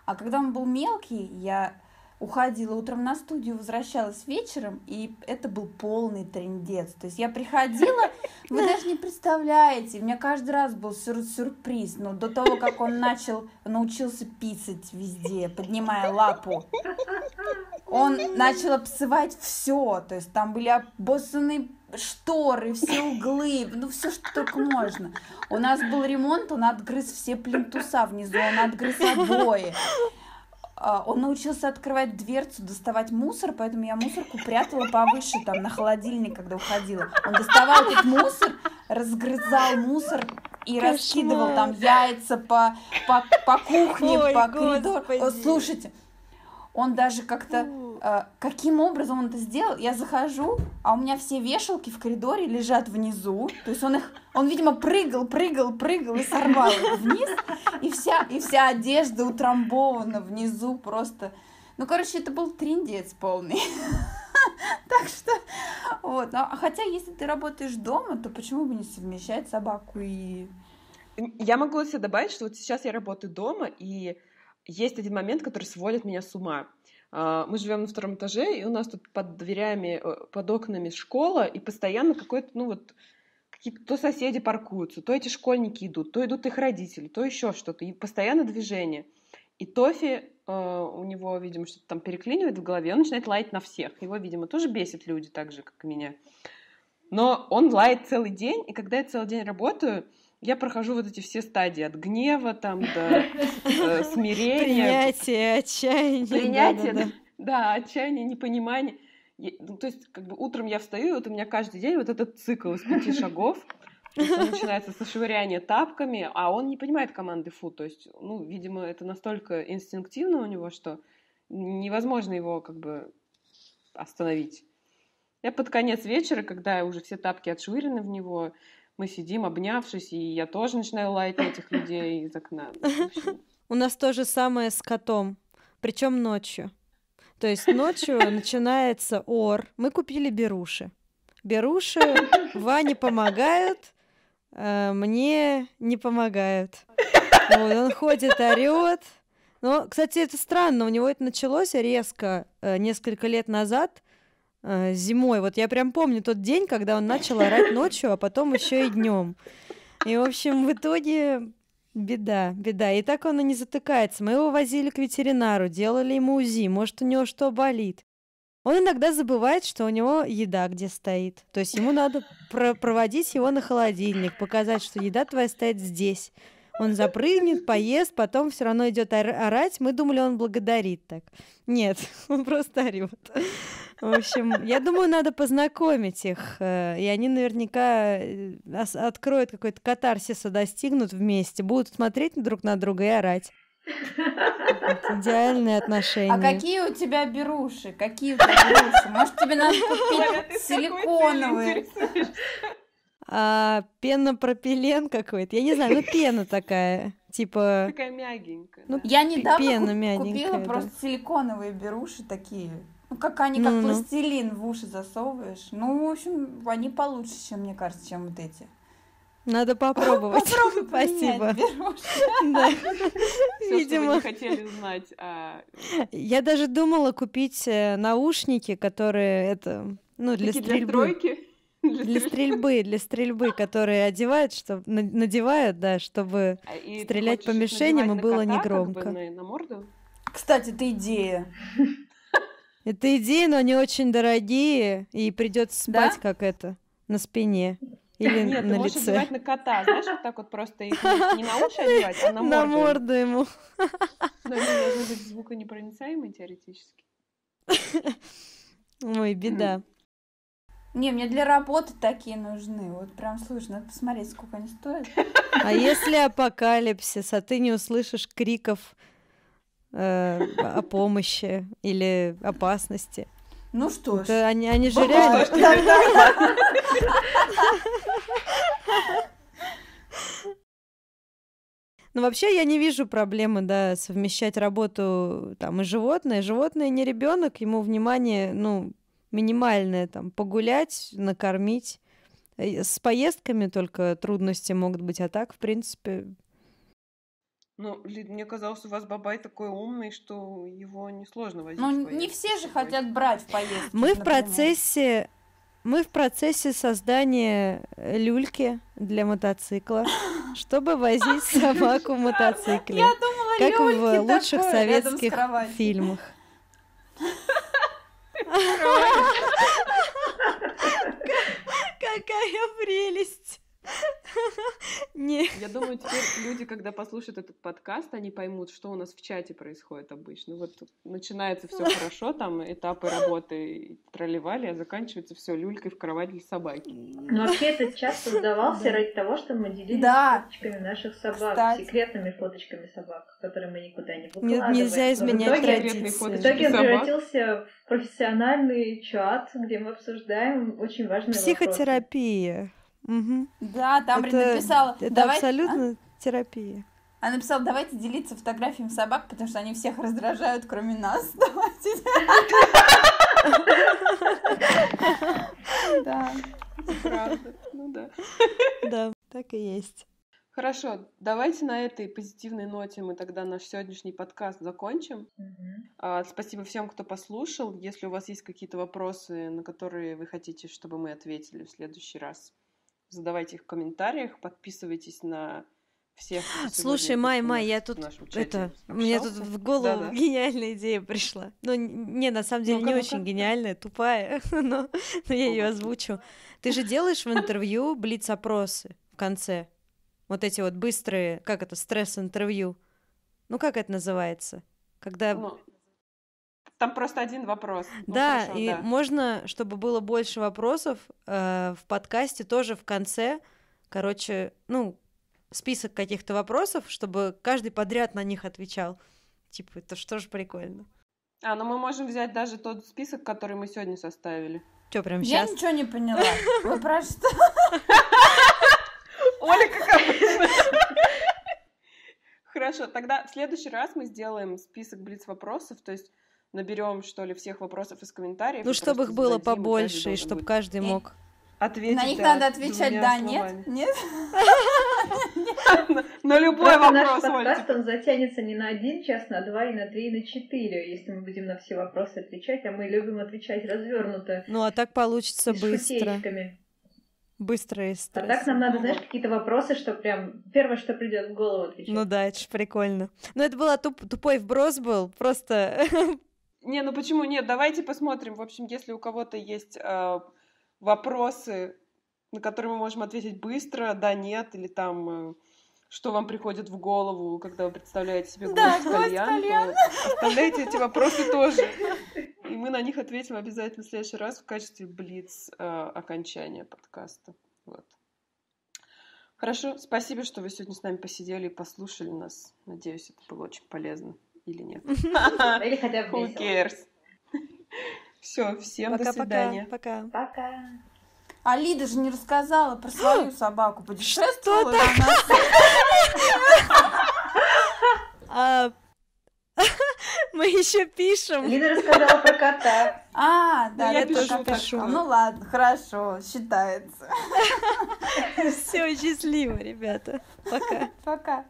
А когда он был мелкий, я уходила утром на студию, возвращалась вечером, и это был полный трендец. То есть я приходила, вы даже не представляете, у меня каждый раз был сюр сюрприз, но до того, как он начал, научился писать везде, поднимая лапу, он начал обсывать все, то есть там были обоссаны шторы, все углы, ну все, что только можно. У нас был ремонт, он отгрыз все плинтуса внизу, он отгрыз обои. А, он научился открывать дверцу, доставать мусор, поэтому я мусорку прятала повыше, там, на холодильник, когда уходила. Он доставал этот мусор, разгрызал мусор и Кошмар. раскидывал там яйца по, по, по кухне, Ой, по коридору. Слушайте, он даже как-то каким образом он это сделал? Я захожу, а у меня все вешалки в коридоре лежат внизу. То есть он их, он, видимо, прыгал, прыгал, прыгал и сорвал их вниз. И вся, и вся одежда утрамбована внизу просто. Ну, короче, это был триндец полный. [laughs] Так что, вот. А хотя, если ты работаешь дома, то почему бы не совмещать собаку и... Я могу себе добавить, что вот сейчас я работаю дома, и есть один момент, который сводит меня с ума. А, мы живем на втором этаже, и у нас тут под дверями, э, под окнами школа, и постоянно какой-то, ну вот, какие-то то соседи паркуются, то эти школьники идут, то идут их родители, то еще что-то, и постоянно движение. И Тофи, э, у него, видимо, что-то там переклинивает в голове, он начинает лаять на всех. Его, видимо, тоже бесит люди так же, как и меня. Но он лает целый день, и когда я целый день работаю, я прохожу вот эти все стадии от гнева там до э, [laughs] смирения. Принятие, отчаяние. Принятие, да, да, да. отчаяние, непонимание. ну, то есть, как бы утром я встаю, и вот у меня каждый день вот этот цикл из пяти [laughs] шагов. начинается со швыряния тапками, а он не понимает команды фу. То есть, ну, видимо, это настолько инстинктивно у него, что невозможно его как бы остановить. Я под конец вечера, когда уже все тапки отшвырены в него, мы сидим, обнявшись, и я тоже начинаю лаять на этих людей из окна. [laughs] У нас то же самое с котом, причем ночью. То есть ночью [laughs] начинается ор. Мы купили беруши. Беруши [laughs] Ване помогают, а мне не помогают. Вот, он ходит, орет. Но, кстати, это странно, у него это началось резко э, несколько лет назад, э, зимой. Вот я прям помню тот день, когда он начал орать ночью, а потом еще и днем. И, в общем, в итоге беда, беда. И так он и не затыкается. Мы его возили к ветеринару, делали ему УЗИ, может, у него что болит. Он иногда забывает, что у него еда где стоит. То есть ему надо про проводить его на холодильник, показать, что еда твоя стоит здесь. Он запрыгнет, поест, потом все равно идет орать. Мы думали, он благодарит так. Нет, [laughs] он просто орет. В общем, я думаю, надо познакомить их, э, и они наверняка э, откроют какой-то катарсиса, достигнут вместе, будут смотреть друг на друга и орать. Это идеальные отношения. А какие у тебя беруши? Какие у тебя беруши? Может, тебе надо купить [laughs] силиконовые? А, пенопропилен какой-то. Я не знаю, ну пена такая. Типа... Такая мягенькая. Ну, я недавно пена мягенькая, купила да. просто силиконовые беруши такие. Ну, как они, как ну, пластилин в уши засовываешь. Ну, в общем, они получше, чем, мне кажется, чем вот эти. Надо попробовать. [laughs] Попробуй [laughs] Спасибо. [laughs] Да. Видимо. не хотели узнать. А... Я даже думала купить э, наушники, которые это, ну, для стрельбы. Для, [laughs] для стрельбы, для стрельбы, [laughs] которые одевают, чтобы надевают, да, чтобы а и стрелять по мишеням и было негромко. Как бы, на, на морду? Кстати, это идея. [laughs] Это идеи, но они очень дорогие, и придется спать да? как это на спине. Или Нет, на ты можешь лице. одевать на кота, знаешь, вот так вот просто их не на уши одевать, а на морду. На морду ему. Но они должны быть звуконепроницаемые теоретически. Ой, беда. Не, мне для работы такие нужны. Вот прям, слушай, надо посмотреть, сколько они стоят. А если апокалипсис, а ты не услышишь криков э, о помощи или опасности? Ну что ж. Они, они же реально... Ну, вообще, я не вижу проблемы, да, совмещать работу там и животное. Животное не ребенок, ему внимание, ну, минимальное, там, погулять, накормить. Э, С поездками только трудности могут быть, а так, в принципе, Ну, Лид, мне казалось, у вас бабай такой умный, что его несложно возить. Ну, в не все же хотят брать в поездки. Мы в например. процессе мы в процессе создания э, люльки для мотоцикла, [laughs] чтобы возить собаку в мотоцикле, Я думала, как в лучших такое рядом с советских фильмах. Какая прелесть! [laughs] Не, Я думаю, теперь люди, когда послушают этот подкаст, они поймут, что у нас в чате происходит обычно. Вот начинается все [laughs] хорошо, там этапы работы тролливали, а заканчивается все люлькой в кровать для собаки. Ну, вообще, этот чат создавался Да. ради того, чтобы мы делились Да. фоточками наших собак, Кстати. секретными фоточками собак, которые мы никуда не не- выкладываем. нельзя Но в изменять итоге- традиции. В итоге он собак. превратился в профессиональный чат, где мы обсуждаем очень важные вопросы. Психотерапия. Мгм. Да, там Это- написала. Это давайте- абсолютно терапия. А? Она написала, давайте делиться фотографиями собак, потому что они всех раздражают, кроме нас. [laughs] Давайте. Да. Правда, ну да. Да, так и есть. Хорошо, давайте на этой позитивной ноте мы тогда наш сегодняшний подкаст закончим. А, Спасибо всем, кто послушал. Если у вас есть какие-то вопросы, на которые вы хотите, чтобы мы ответили в следующий раз, задавайте их в комментариях, подписывайтесь на всех. Слушай, Май, Май, я тут это мне тут в голову Да-да. гениальная идея пришла. Ну, не, на самом деле Ну-ка, не ну-ка. очень гениальная, тупая, [laughs] но, но я ее озвучу. Ты же делаешь в интервью блиц-опросы в конце. Вот эти вот быстрые, как это, стресс-интервью. Ну, как это называется? Когда... Ну, там просто один вопрос. Ну, да, хорошо, и да. можно, чтобы было больше вопросов, э, в подкасте тоже в конце, короче, ну, список каких-то вопросов, чтобы каждый подряд на них отвечал. Типа, это что же прикольно. А, ну мы можем взять даже тот список, который мы сегодня составили. Что, прям Я сейчас? ничего не поняла. [laughs] Вы про что? Оля, как обычно. Хорошо, тогда в следующий раз мы сделаем список блиц-вопросов, то есть наберем, что ли, всех вопросов из комментариев. Ну, чтобы их было зададим, побольше, и чтобы каждый мог. ответить. На них да, надо отвечать да, словами. нет, нет. [laughs] На- любой наш вопрос, Оль. подкаст, он затянется не на один час, на два, и на три, и на четыре, если мы будем на все вопросы отвечать, а мы любим отвечать развернуто. Ну, а так получится быстро. Быстро и А стресс. так нам надо, знаешь, какие-то вопросы, что прям первое, что придет в голову, отвечать. Ну да, это ж прикольно. Ну, это была туп- тупой вброс был, просто... [laughs] Не, ну почему нет? Давайте посмотрим. В общем, если у кого-то есть э, вопросы, на которые мы можем ответить быстро, да, нет, или там, э, что вам приходит в голову, когда вы представляете себе Да, гвоздь кальян, кальян. оставляйте эти вопросы тоже. [laughs] И мы на них ответим обязательно в следующий раз в качестве блиц э, окончания подкаста. Вот. Хорошо, спасибо, что вы сегодня с нами посидели и послушали нас. Надеюсь, это было очень полезно или нет. Или хотя бы Who cares? Все, всем до свидания. Пока. Пока. А Лида же не рассказала про свою [gasps] собаку. Путешествовала Что она? [laughs] А, [laughs] Мы еще пишем. Лида рассказала про кота. А, да, я это пишу, Ну ладно, хорошо, считается. [laughs] Все счастливо, ребята. Пока. Пока.